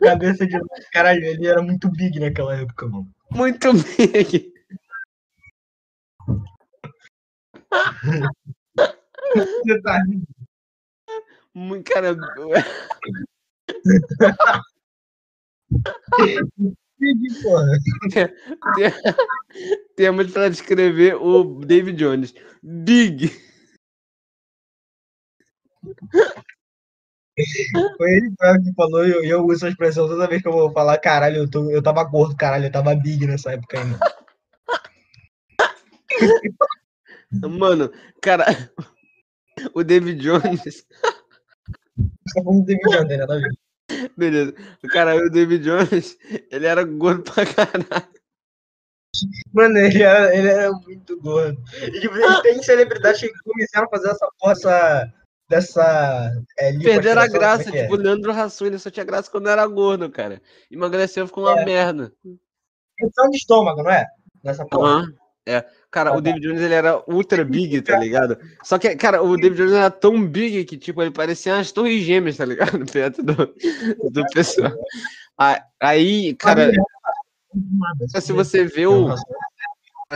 Cabeça de. Caralho, ele era muito big naquela época, mano. muito big. Você tá rindo. Muito, cara. Temos pra descrever o David Jones. Big. Foi ele que falou e eu, eu uso essa expressão toda vez que eu vou falar, caralho, eu, tô, eu tava gordo, caralho, eu tava big nessa época ainda. Mano, cara. O David Jones. Você tá do David Jones, né? Nada a Beleza. Cara, o David Jones, ele era gordo pra caralho. Mano, ele era, ele era muito gordo. E tipo, tem celebridades que começaram a fazer essa porra, essa. Dessa. É, Perderam a lipoaspiração, graça. é é? Tipo, o Leandro Hassum, ele só tinha graça quando era gordo, cara. Emagreceu, ficou uma É. merda. Redução de estômago, não é? Nessa porra. Aham. É. Cara, o David Jones, ele era ultra big, tá ligado? Só que, cara, o David Jones era tão big que, tipo, ele parecia umas torres gêmeas, tá ligado? Perto do, do pessoal. Aí, cara, se você vê o,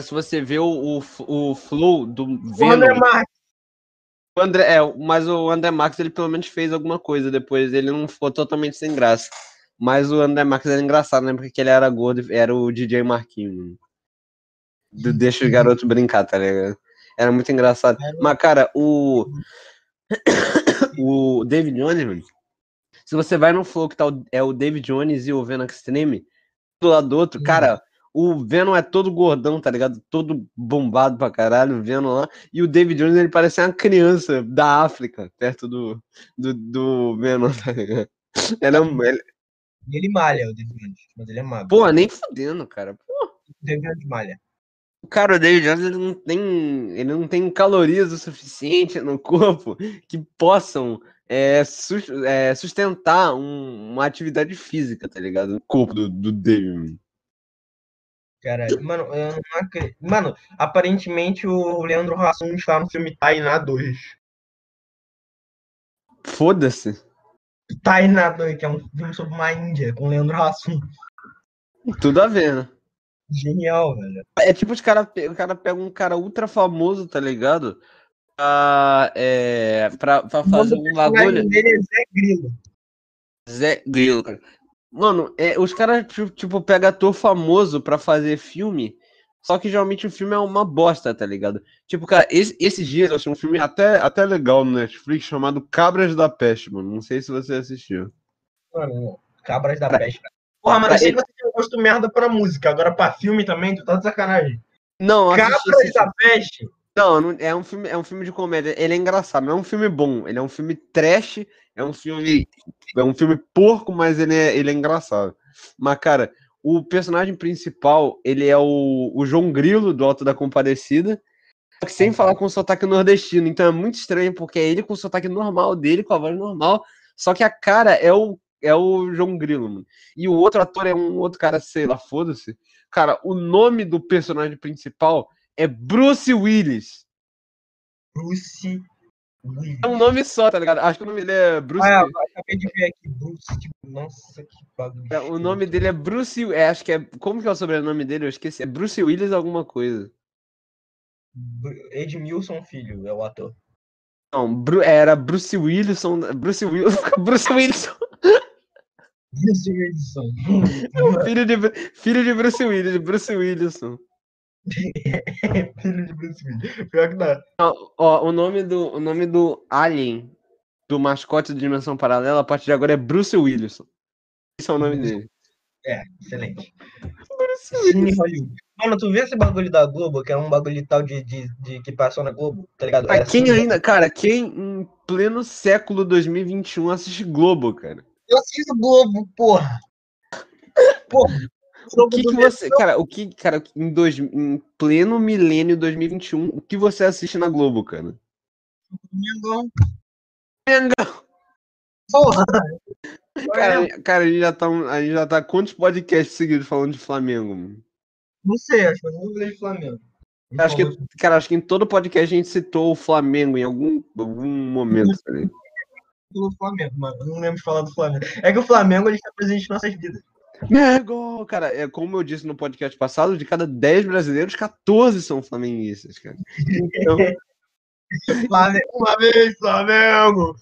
se você vê o, o, o flow do O André Venom, o André, é, mas o André Marques, ele pelo menos fez alguma coisa depois, ele não ficou totalmente sem graça. Mas o André Marques era engraçado, né? Porque ele era gordo, era o DJ Marquinhos. Do Deixa os garotos brincar, tá ligado? Era muito engraçado. Mas, cara, o. o David Jones, mano, se você vai no flow que tá o, é o David Jones e o Venom Extreme, do lado do outro, Hum. cara, o Venom é todo gordão, tá ligado? Todo bombado pra caralho, o Venom lá. E o David Jones, ele parece uma criança da África, perto do, do, do Venom, tá ligado? Ele é, um- ele- ele malha, o David Jones, mas ele é magro. pô, nem fudendo, cara. O David Jones malha. Cara, o David Jones ele não tem, ele não tem calorias o suficiente no corpo que possam é, é, sustentar um- uma atividade física, tá ligado? No corpo do, do David. Caralho, mano, eu não acredito. Mano, aparentemente o Leandro Hassum está no filme Tainá 2. Foda-se. Tainá 2, que é um filme sobre uma Índia, com o Leandro Hassum. Tudo a ver, né? Genial, velho. É tipo os cara, o cara pega um cara ultra famoso, tá ligado? Pra, é, pra, pra fazer um O bagulho. é Zé Grilo. Zé Grilo, cara. Mano, é, os caras, tipo, pegam ator famoso pra fazer filme, só que geralmente o filme é uma bosta, tá ligado? Tipo, cara, esse- esses dias eu achei um filme até, até legal no Netflix chamado Cabras da Peste, mano. Não sei se você assistiu. Mano, Cabras da Peste. Porra, mano, eu sei que você gosto merda pra música, agora pra filme também, tu tá de sacanagem. Não, assisti. da Peste? Não, não- é um filme, é um filme de comédia. Ele é engraçado, não é um filme bom. Ele é um filme trash, é um filme, é um filme porco, mas ele é, ele é engraçado. Mas cara, o personagem principal, ele é o, o João Grilo do Alto da Compadecida, sem falar com sotaque nordestino. Então é muito estranho porque é ele com o sotaque normal dele, com a voz normal, só que a cara é o é o João Grilo, mano. E o outro ator é um outro cara, sei lá, foda-se. Cara, o nome do personagem principal é Bruce Willis. Bruce Willis. É um nome só, tá ligado? Acho que o nome dele é Bruce. Ah, eu acabei de ver aqui, Bruce, tipo, nossa, que bagulho. é, o nome dele é Bruce. É, acho que é. Como que é o sobrenome dele? Eu esqueci. É Bruce Willis alguma coisa. Edmilson Filho é o ator. Não, Bru- era Bruce Wilson. Bruce Wilson. Bruce Wilson. Bruce Wilson. filho, de, filho de Bruce Willis, Bruce Wilson. Filho de Bruce Willis. Pior que dá. Ó, o nome do, o nome do Alien, do mascote da Dimensão Paralela, a partir de agora é Bruce Willis. Esse é o nome dele. Excelente. Bruce Cine Hollywood. Mano, tu vê esse bagulho da Globo, que é um bagulho tal de, de, de que passou na Globo, tá ligado? Quem Cine- ainda, cara, quem em pleno século 2021 assiste Globo, cara? Eu assisto Globo, porra. Porra. O que, que você, cara, o que, cara, em, dois, em pleno milênio 2021, o que você assiste na Globo, cara? Domingão. Mengão. Porra. Cara, cara, a gente já tá, a gente já tá quantos podcasts seguidos falando de Flamengo? mano? Não sei, acho que eu não falei de Flamengo. Acho que, cara, acho que em todo podcast a gente citou o Flamengo em algum, algum momento. ligado? Do Flamengo, mano. Eu não lembro de falar do Flamengo. É que o Flamengo ele está presente em nossas vidas. Nego! Cara, é como eu disse no podcast passado, de cada 10 brasileiros, 14 são flamenguistas, cara. Então, Flamengo, uma vez, Flamengo!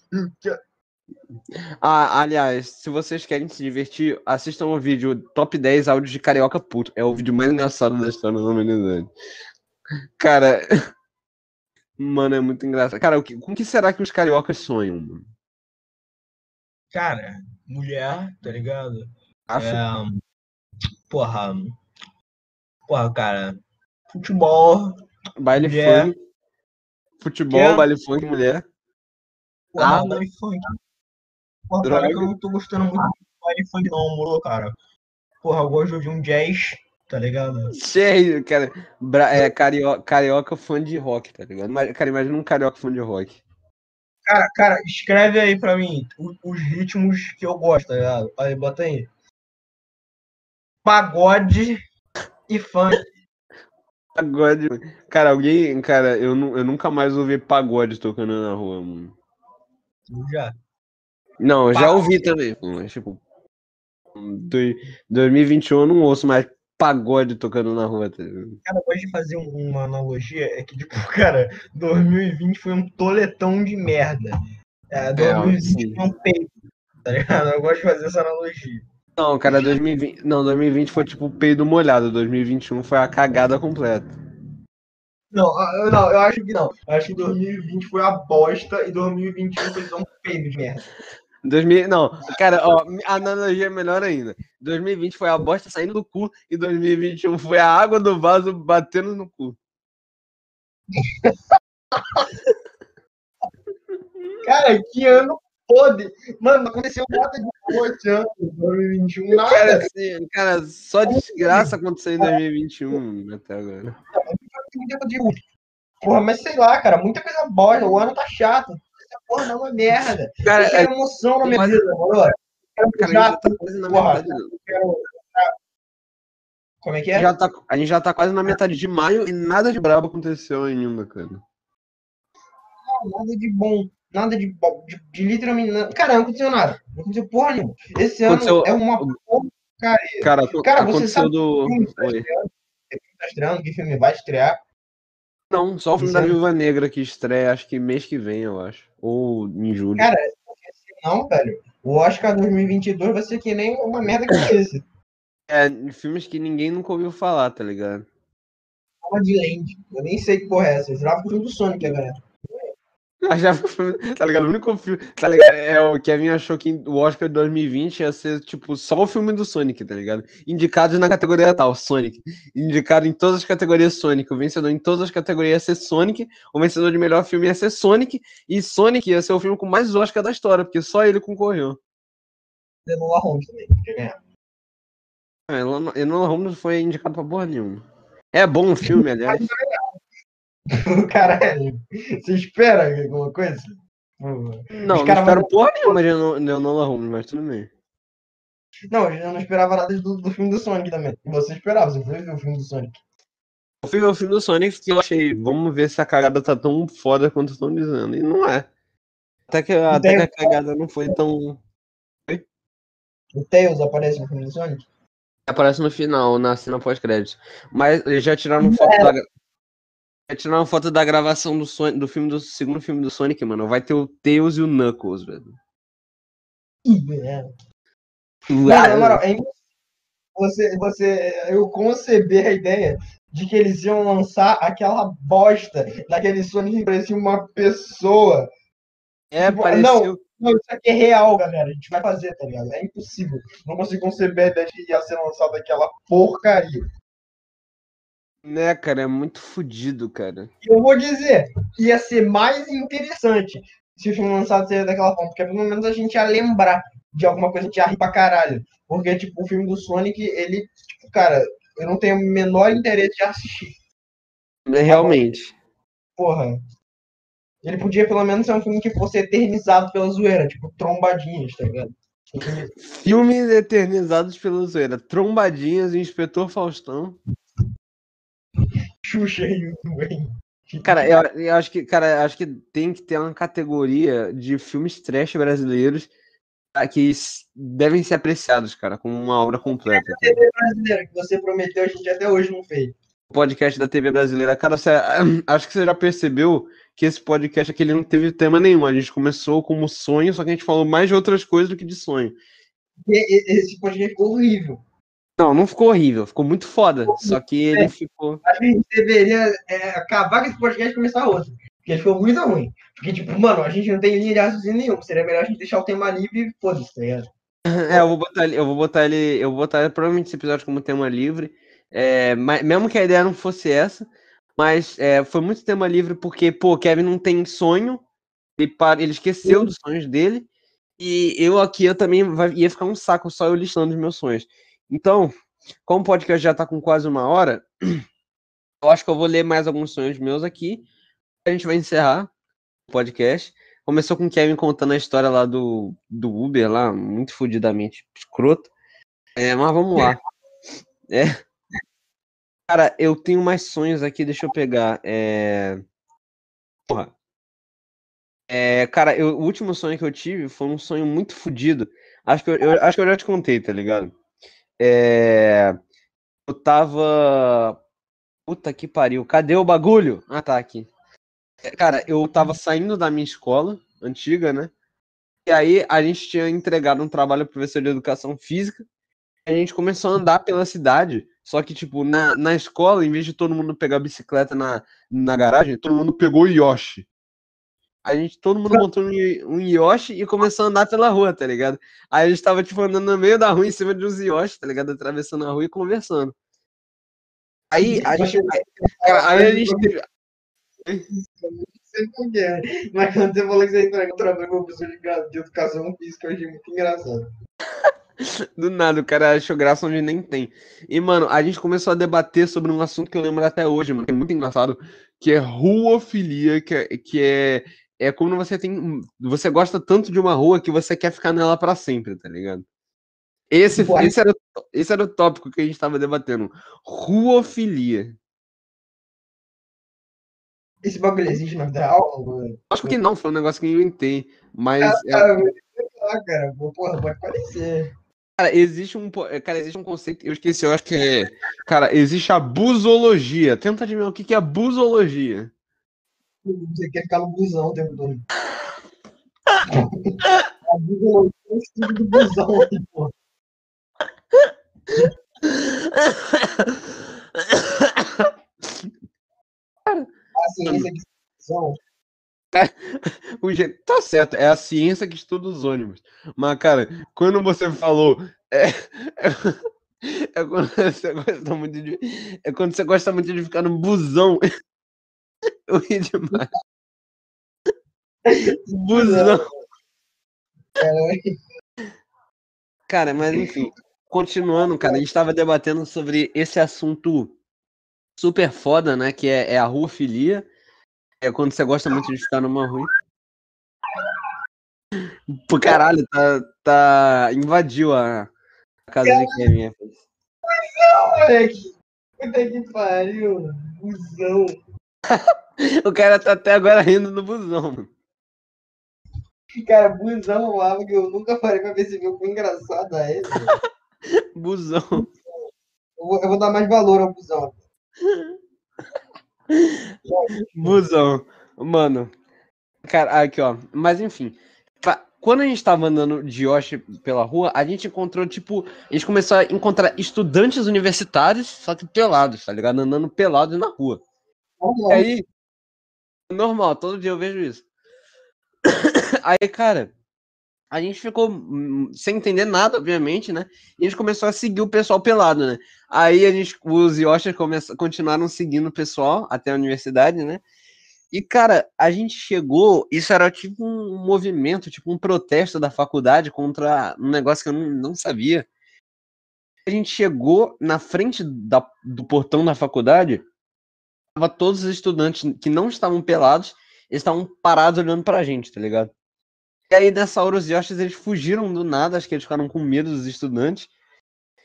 ah, aliás, se vocês querem se divertir, assistam o vídeo Top 10 áudios de Carioca Puto. É o vídeo mais engraçado da história da humanidade. Cara, mano, é muito engraçado. Cara, o que, com que será que os cariocas sonham, mano? Cara, mulher, tá ligado? Acho É, porra. Porra, cara. Futebol. baile mulher. funk, futebol, baile funk, mulher. Porra, Ah, baile funk. Porra, Droga. cara, eu não tô gostando muito de baile funk, não, moro, cara. Porra, eu gosto de um jazz, tá ligado? Cheio, cara. Bra é, cario carioca fã de rock, tá ligado? Cara, imagina um carioca fã de rock. Cara, cara, escreve aí pra mim os ritmos que eu gosto, tá ligado? Aí, bota aí. Pagode e funk. Pagode. Cara, alguém. Cara, eu, eu nunca mais ouvi pagode tocando na rua, mano. Já. Não, eu já ouvi também, mas tipo. Doi- 2021 eu não ouço mais pagode tocando na rua, tá? Cara, eu gosto de fazer um- uma analogia, é que, tipo, cara, 2020 foi um toletão de merda. É, 2020 sim. foi um peito, tá ligado? Eu gosto de fazer essa analogia. Não, cara, 2020. Não, 2020 foi tipo peido molhado. 2021 foi a cagada completa. Não, ah, eu- não, eu acho que não. Eu acho que 2020 foi a bosta e 2021 foi só um peido de merda. 2000, não, cara, ó, a analogia é melhor ainda. 2020 foi a bosta saindo do cu e 2021 foi a água do vaso batendo no cu. Cara, que ano podre. Mano, não aconteceu nada de boa esse ano, 2021, nada. Cara, assim, cara, só desgraça aconteceu em 2021 até agora. Porra, mas sei lá, cara, muita coisa bosta. O ano tá chato. Essa porra não é uma merda. Cara, eu é, quero emoção na minha mas- vida, mano. Eu quero já tá quase na porra. metade. eu quero. Como é que é? já tá, a gente já tá quase na metade de maio e nada de brabo aconteceu ainda, cara. Nada de bom. Nada de, de, de literalmente. nada. Cara, não aconteceu nada. Não aconteceu porra nenhuma. Esse ano Aconteceu- é uma porcaria. Cara, Cara, você sabe do. que filme tá Oi. estreando? Que filme tá estreando? Que filme vai estrear? Não, só o filme da Isso é- Viúva Negra que estreia, acho que mês que vem, eu acho. Ou em julho. Cara, Não, velho. O Oscar 2022 vai ser que nem uma merda que esse. É, filmes que ninguém nunca ouviu falar, tá ligado? Fala de Land. Eu nem sei que porra é essa. Eu jurava que o filme do Sonic, galera. Tá ligado? O único filme, tá ligado? É, o Kevin achou que o Oscar de 2020 ia ser, tipo, só o filme do Sonic, tá ligado? Indicados na categoria tal, Sonic. Indicado em todas as categorias Sonic. O vencedor em todas as categorias ia ser Sonic. O vencedor de melhor filme ia ser Sonic. E Sonic ia ser o filme com mais Oscar da história, porque só ele concorreu. Enola Holmes também. podia ganhar. É, Enola Holmes foi indicado pra porra nenhuma. É bom o filme, aliás. Caralho. Você espera alguma coisa? Não, não caras espero porra nenhuma de Eno- de Enola Holmes, mas tudo bem. Não, eu não esperava nada do, do filme do Sonic também. Você esperava, você foi ver o filme do Sonic. Eu fui ver o filme do Sonic que eu achei, vamos ver se a cagada tá tão foda quanto estão dizendo. E não é. Até que, até que a cagada não foi tão. O Tails aparece no filme do Sonic? Aparece no final, na cena pós-crédito. Mas eles já tiraram foto da. Vai tirar uma foto da gravação do, Sonic, do filme do segundo filme do Sonic, mano. Vai ter o Tails e o Knuckles, velho. Não, na moral, é você, você, eu conceber a ideia de que eles iam lançar aquela bosta daquele Sonic que parecia uma pessoa. É, Tipo, pareceu. Não, isso aqui é real, galera. A gente vai fazer, tá ligado? É impossível. Não consigo conceber a ideia de que ia ser lançada aquela porcaria. Né, cara, é muito fodido, cara. E eu vou dizer, ia ser mais interessante se o filme lançado seria daquela forma, porque pelo menos a gente ia lembrar de alguma coisa, a gente ia rir pra caralho. Porque, tipo, o filme do Sonic, ele, tipo, cara, eu não tenho o menor interesse de assistir. É, Realmente. Porra. Ele podia pelo menos ser um filme que fosse eternizado pela zoeira, tipo, trombadinhas, tá ligado? Filme Filmes eternizados pela zoeira. Trombadinhas, Inspetor Faustão. Xuxa e o Dwayne. Cara, eu, eu acho que, cara, acho que tem que ter uma categoria de filmes trash brasileiros ah, que devem ser apreciados, cara, como uma obra completa. TV brasileira que você prometeu, a gente até hoje não fez. podcast da TV brasileira. Cara, você, acho que você já percebeu que esse podcast aqui ele não teve tema nenhum. A gente começou como sonho, só que a gente falou mais de outras coisas do que de sonho. Esse podcast ficou horrível. Não, não ficou horrível, ficou muito foda. Só que ele ficou. Acho que a gente deveria é, acabar com esse podcast e começar outro. Porque ele ficou muito ruim. Porque, tipo, mano, a gente não tem linha de raciocínio nenhum. Seria melhor a gente deixar o tema livre e foda-se, tá ligado? É, eu vou botar ele, eu vou botar ele, eu vou botar provavelmente esse episódio como tema livre. É, mas, mesmo que a ideia não fosse essa, mas é, foi muito tema livre porque, pô, Kevin não tem sonho, ele, para, ele esqueceu dos sonhos dele, e eu aqui eu também vai- ia ficar um saco só eu listando os meus sonhos. Então, como o podcast já tá com quase uma hora, eu acho que eu vou ler mais alguns sonhos meus aqui. A gente vai encerrar o podcast. Começou com o Kevin contando a história lá do, do Uber, lá, muito fudidamente escroto. É, mas vamos lá. É. Cara, eu tenho mais sonhos aqui, deixa eu pegar. É... Porra. É, cara, eu- o último sonho que eu tive foi um sonho muito fudido. Acho que eu, eu- acho que eu já te contei, tá ligado? É, eu tava. Puta que pariu. Cadê o bagulho? Ah, tá aqui. É, Cara, eu tava saindo da minha escola antiga, né? E aí a gente tinha entregado um trabalho pro professor de educação física. A gente começou a andar pela cidade. Só que, tipo, na, na escola, em vez de todo mundo pegar bicicleta na, na garagem, todo mundo pegou o Yoshi. A gente, todo mundo montou um, um Yoshi e começou a andar pela rua, tá ligado? Aí a gente tava, tipo, andando no meio da rua, em cima de uns Yoshi, tá ligado? Atravessando a rua e conversando. Aí a gente. Cara, aí a gente teve- quê. Mas quando você falou que você entregou trabalho com professor de educação física, eu achei muito engraçado. Do nada, o cara achou graça onde nem tem. E, mano, a gente começou a debater sobre um assunto que eu lembro até hoje, mano, que é muito engraçado, que é ruofilia, que é, que é, é quando você tem. Você gosta tanto de uma rua que você quer ficar nela pra sempre, tá ligado? Esse, esse, era, o- esse era o tópico que a gente tava debatendo. Ruofilia. Esse bagulho existe na vida real? mano? Acho que não, foi um negócio que eu inventei. Mas, é, Cara, sei lá, cara. Porra, pode parecer. cara, existe um, cara, existe um conceito, eu esqueci, eu acho que é. Cara, existe a busologia. Tenta adivinhar o que que é a busologia. Você quer ficar no busão o tempo todo. A busão é o estudo do busão aqui, porra. A ciência que busão. O jeito, tá certo, é a ciência que estuda os ônibus. Mas, cara, quando você falou. É, é, é quando você gosta muito de. É quando você gosta muito de ficar no busão. Eu ri demais. Busão. Cara, mas enfim. Continuando, cara, a gente tava debatendo sobre esse assunto super foda, né? Que é, é a ruofilia. É quando você gosta muito de ficar numa rua. Pô, caralho, tá, tá. Invadiu a, casa de Kevin. Moleque. Puta que pariu. Busão. O cara tá até agora rindo no busão, mano. Cara, busão lá, que eu nunca parei pra perceber o quão engraçado é esse. Busão. Eu vou, eu vou dar mais valor ao busão. Busão. Mano. Cara, aqui, ó. Mas enfim. Quando a gente tava andando de Yoshi pela rua, a gente encontrou, tipo. A gente começou a encontrar estudantes universitários, só que pelados, tá ligado? Andando pelados na rua. E aí. Normal, todo dia eu vejo isso. Aí, cara. A gente ficou hum, sem entender nada, obviamente, né? E a gente começou a seguir o pessoal pelado, né? Aí a gente, os começam, continuaram seguindo o pessoal até a universidade, né? E, cara, a gente chegou. Isso era tipo um movimento, tipo um protesto da faculdade contra um negócio que eu não, não sabia. A gente chegou na frente da- do portão da faculdade, todos os estudantes que não estavam pelados, eles estavam parados olhando pra gente, tá ligado? E aí, nessa hora, os Yoshis, eles fugiram do nada, acho que eles ficaram com medo dos estudantes.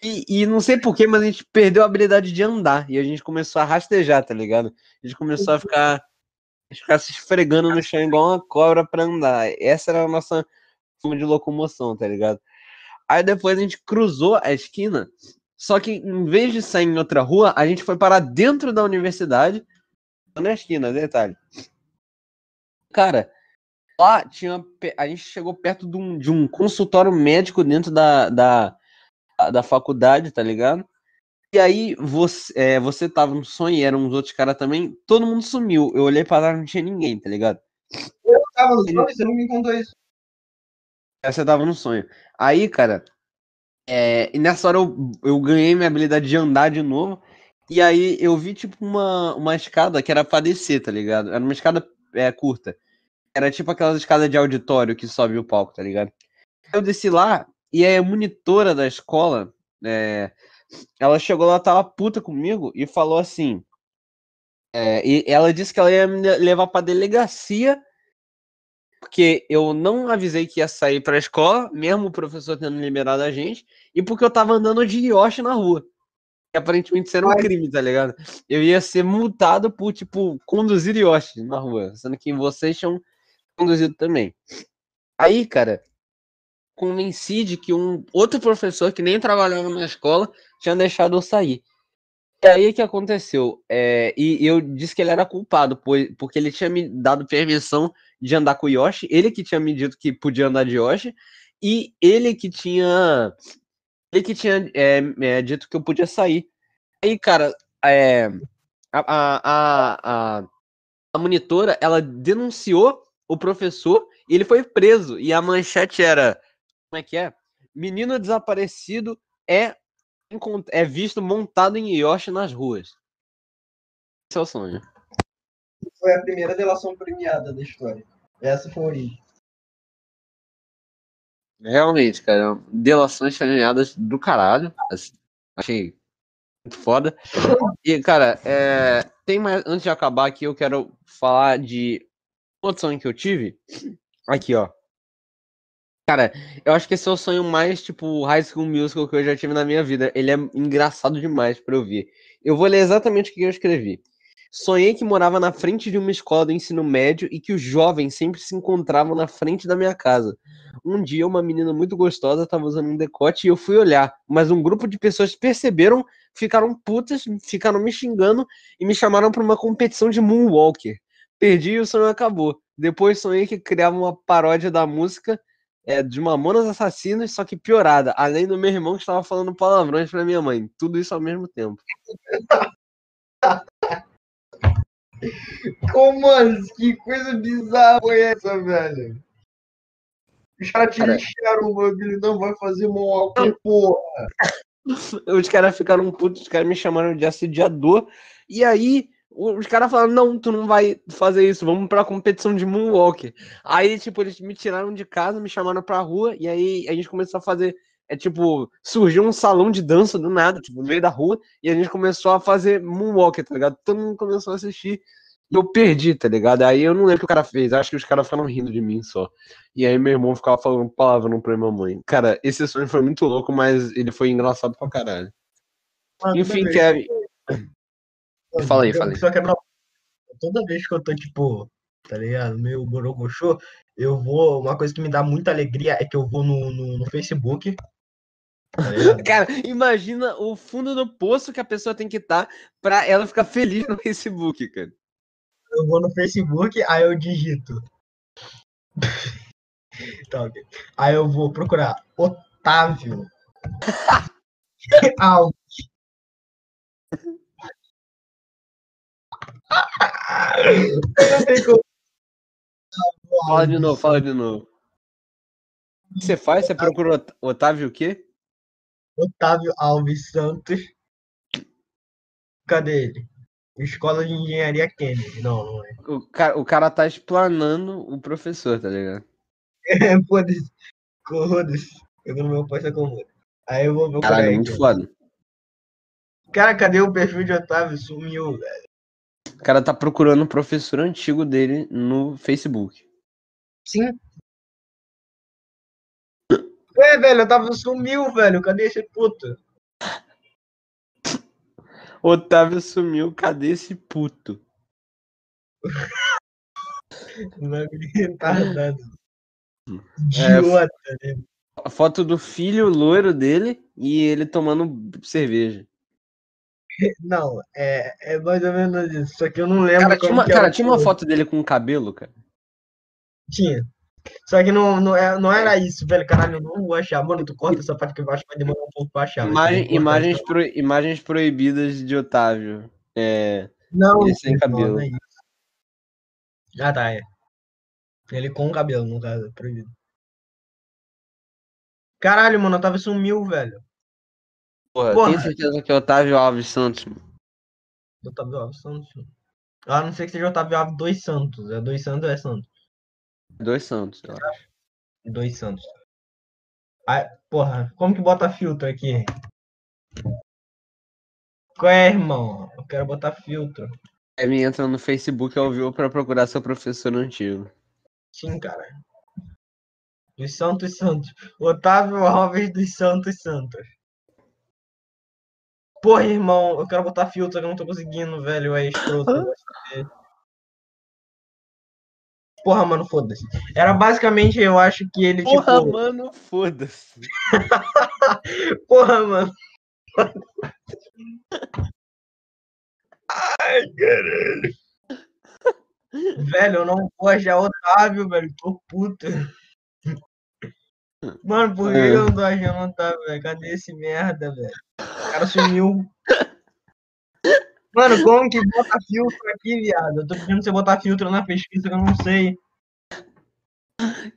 E, e não sei porquê, mas a gente perdeu a habilidade de andar. E a gente começou a rastejar, tá ligado? A gente começou a ficar, a ficar se esfregando no chão igual uma cobra pra andar. Essa era a nossa forma de locomoção, tá ligado? Aí depois a gente cruzou a esquina. Só que em vez de sair em outra rua, a gente foi parar dentro da universidade. Na esquina, detalhe. Cara, lá tinha. A gente chegou perto de um, de um consultório médico dentro da, da, da faculdade, tá ligado? E aí você, é, você tava no sonho e eram uns outros caras também. Todo mundo sumiu. Eu olhei pra lá não tinha ninguém, tá ligado? Eu tava no sonho, você não me contou isso. Você tava no sonho. Aí, cara, é, e nessa hora eu, eu ganhei minha habilidade de andar de novo. E aí eu vi, tipo, uma, uma escada que era pra descer, tá ligado? Era uma escada é, curta. Era tipo aquelas escadas de auditório que sobe o palco, tá ligado? Eu desci lá e aí a monitora da escola, é, ela chegou lá, tava puta comigo e falou assim. é, e ela disse que ela ia me levar pra delegacia porque eu não avisei que ia sair pra escola, mesmo o professor tendo liberado a gente, e porque eu tava andando de Yoshi na rua. Que aparentemente isso era um crime, tá ligado? Eu ia ser multado por, tipo, conduzir Yoshi na rua, sendo que vocês tinham conduzido também. Aí, cara, convenci de que um outro professor que nem trabalhava na escola tinha deixado eu sair. E aí o que aconteceu? É, e eu disse que ele era culpado, pois, porque ele tinha me dado permissão de andar com o Yoshi, ele que tinha me dito que podia andar de Yoshi, e ele que tinha. Ele que tinha é, é, dito que eu podia sair. Aí, cara, é, a, a, a, a, monitora, ela denunciou o professor e ele foi preso. E a manchete era. Como é que é? Menino desaparecido é, é visto montado em Yoshi nas ruas. Esse é o sonho. Foi a primeira delação premiada da história. Essa foi a origem. Realmente, cara, delações premiadas do caralho. assim, achei muito foda. E, cara, é, tem mais. Antes de acabar aqui, eu quero falar de outro sonho que eu tive. Aqui, ó. Cara, eu acho que esse é o sonho mais, tipo, High School Musical que eu já tive na minha vida. Ele é engraçado demais pra eu ver. Eu vou ler exatamente o que eu escrevi. Sonhei que morava na frente de uma escola do ensino médio e que os jovens sempre se encontravam na frente da minha casa. Um dia, uma menina muito gostosa estava usando um decote e eu fui olhar, mas um grupo de pessoas perceberam, ficaram putas, ficaram me xingando e me chamaram para uma competição de Moonwalker. Perdi e o sonho acabou. Depois sonhei que criava uma paródia da música é, de Mamonas Assassinos, só que piorada, além do meu irmão que estava falando palavrões para minha mãe. Tudo isso ao mesmo tempo. Como assim? Que coisa bizarra foi essa, velho? Os caras te lixaram o bagulho, não vai fazer Moonwalker, porra. Os caras ficaram putos, os caras me chamaram de assediador. E aí, os caras falaram: não, tu não vai fazer isso, vamos pra competição de Moonwalker. Aí, tipo, eles me tiraram de casa, me chamaram pra rua, e aí a gente começou a fazer. É tipo, surgiu um salão de dança do nada, tipo, no meio da rua, e a gente começou a fazer Moonwalker, tá ligado? Todo mundo começou a assistir. E eu perdi, tá ligado? Aí eu não lembro o que o cara fez, acho que os caras ficaram rindo de mim só. E aí meu irmão ficava falando palavrão pra minha mãe. Cara, esse sonho foi muito louco, mas ele foi engraçado pra caralho. Enfim, Kevin. vez- Fala aí, fala aí. Só quebrar Toda vez que eu tô, tipo, tá ligado? Meio borogochô, eu vou. Uma coisa que me dá muita alegria é que eu vou no, no, no Facebook. Tá ligado? Cara, imagina o fundo do poço que a pessoa tem que estar pra ela ficar feliz no Facebook, cara. Eu vou no Facebook, aí eu digito. Tá, ok. Aí eu vou procurar Otávio. Alves. Fala de novo, fala de novo. O que você faz? Você procura Ot- Otávio o quê? Otávio Alves Santos. Cadê ele? Escola de Engenharia Kennedy. Não, não é. O cara, o cara tá explanando o professor, tá ligado? É, foda-se. Foda-se. Eu vou no meu posto comum. Aí eu vou procurar Caralho, ele. muito foda. Cara, cadê o perfil de Otávio? Sumiu, velho. O cara tá procurando o professor antigo dele no Facebook. Sim. Ué, velho, Otávio sumiu, velho. Cadê esse puto? Otávio sumiu, cadê esse puto? Não retardado. É, Idiota, né? A foto do filho loiro dele e ele tomando cerveja. Não, é, é mais ou menos isso. Só que eu não lembro Cara, tinha uma, que cara, tinha uma foto dele com cabelo, cara. Tinha. Só que não, não, é, não era isso, velho. Caralho, eu não vou achar. Mano, tu corta essa parte que eu acho que vai demorar um pouco pra achar. Imagem- imagens, pro- imagens proibidas de Otávio. É, Não, ele sem cabelo. não é isso. Ah, tá, é. Ele com cabelo, no caso, é proibido. Caralho, mano, Otávio sumiu, velho. porra, Porra. tenho certeza que é Otávio Alves Santos. mano. Otávio Alves Santos. Ah, não sei que seja Otávio Alves dois Santos. É dois Santos ou é Santos? Dois Santos, eu acho. Dois Santos. Ah, porra, como que bota filtro aqui? Qual é, irmão? Eu quero botar filtro. Kevin entra no Facebook ao vivo pra procurar seu professor antigo. Sim, cara. Dos Santos Santos. Otávio Alves dos Santos Santos. Porra, irmão, eu quero botar filtro, eu não tô conseguindo, velho. É escroto. Porra, mano, foda-se. Era basicamente, eu acho que ele, Porra, tipo. mano, foda-se. Porra, mano. Ai, caralho. Velho, eu não vou achar Otávio, velho. Tô puto. Mano, por que É. eu não tô achando Otávio, velho? Cadê esse merda, velho? O cara sumiu. Mano, como que bota filtro aqui, viado? Eu tô pedindo você botar filtro na pesquisa que eu não sei.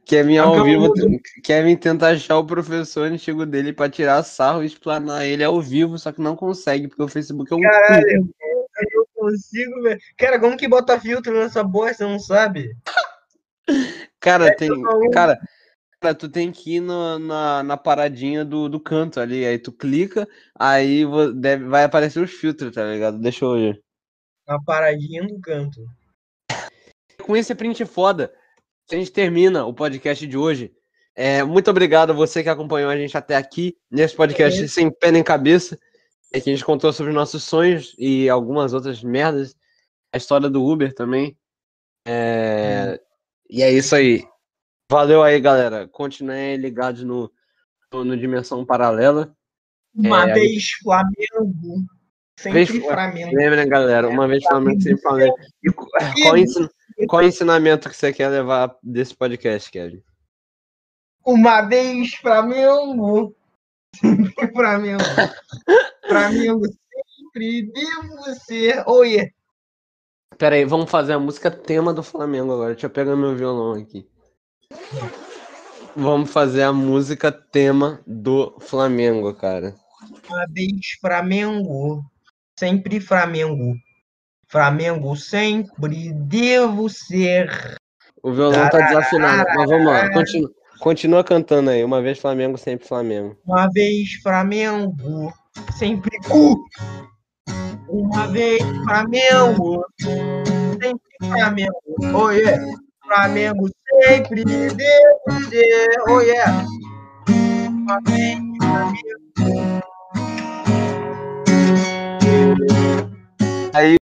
Kevin Só que ao vivo. mudo. Kevin tenta achar o professor antigo dele pra tirar sarro e explanar ele ao vivo, só que não consegue, porque o Facebook é um. Caralho, eu consigo, velho. Cara, como que bota filtro nessa bosta, não sabe? Cara, tem. maluco. Cara, cara, tu tem que ir no- na, na paradinha do, do canto ali. Aí tu clica, aí deve, vai aparecer os filtros, tá ligado? Deixa eu ver. Na paradinha do canto. Com esse print foda, a gente termina o podcast de hoje. É, muito obrigado a você que acompanhou a gente até aqui, nesse podcast sem pé nem cabeça. É que a gente contou sobre nossos sonhos e algumas outras merdas. A história do Uber também. É, E é isso aí. Valeu aí, galera. Continuem ligados no, no, no Dimensão Paralela. Uma É, vez Flamengo. Sempre Vez- Flamengo. Lembrem, galera, uma vez Flamengo, sempre Flamengo. E qu- qual, ensin- qual ensinamento que você quer levar desse podcast, Kevin? Uma vez Flamengo. Sempre Flamengo. Flamengo sempre devo ser. Oi. Pera aí, vamos fazer a música tema do Flamengo agora. Deixa eu pegar meu violão aqui. Vamos fazer a música tema do Flamengo, cara. Uma vez Flamengo. Sempre Flamengo. Flamengo sempre devo ser. O violão tá desafinado, mas vamos lá. Continua, continua cantando aí. Uma vez Flamengo, sempre Flamengo. Uma vez Flamengo, sempre cu. Uma vez Flamengo, sempre Flamengo. Oh yeah. Flamengo sempre ser. Oh yeah. Vez Flamengo.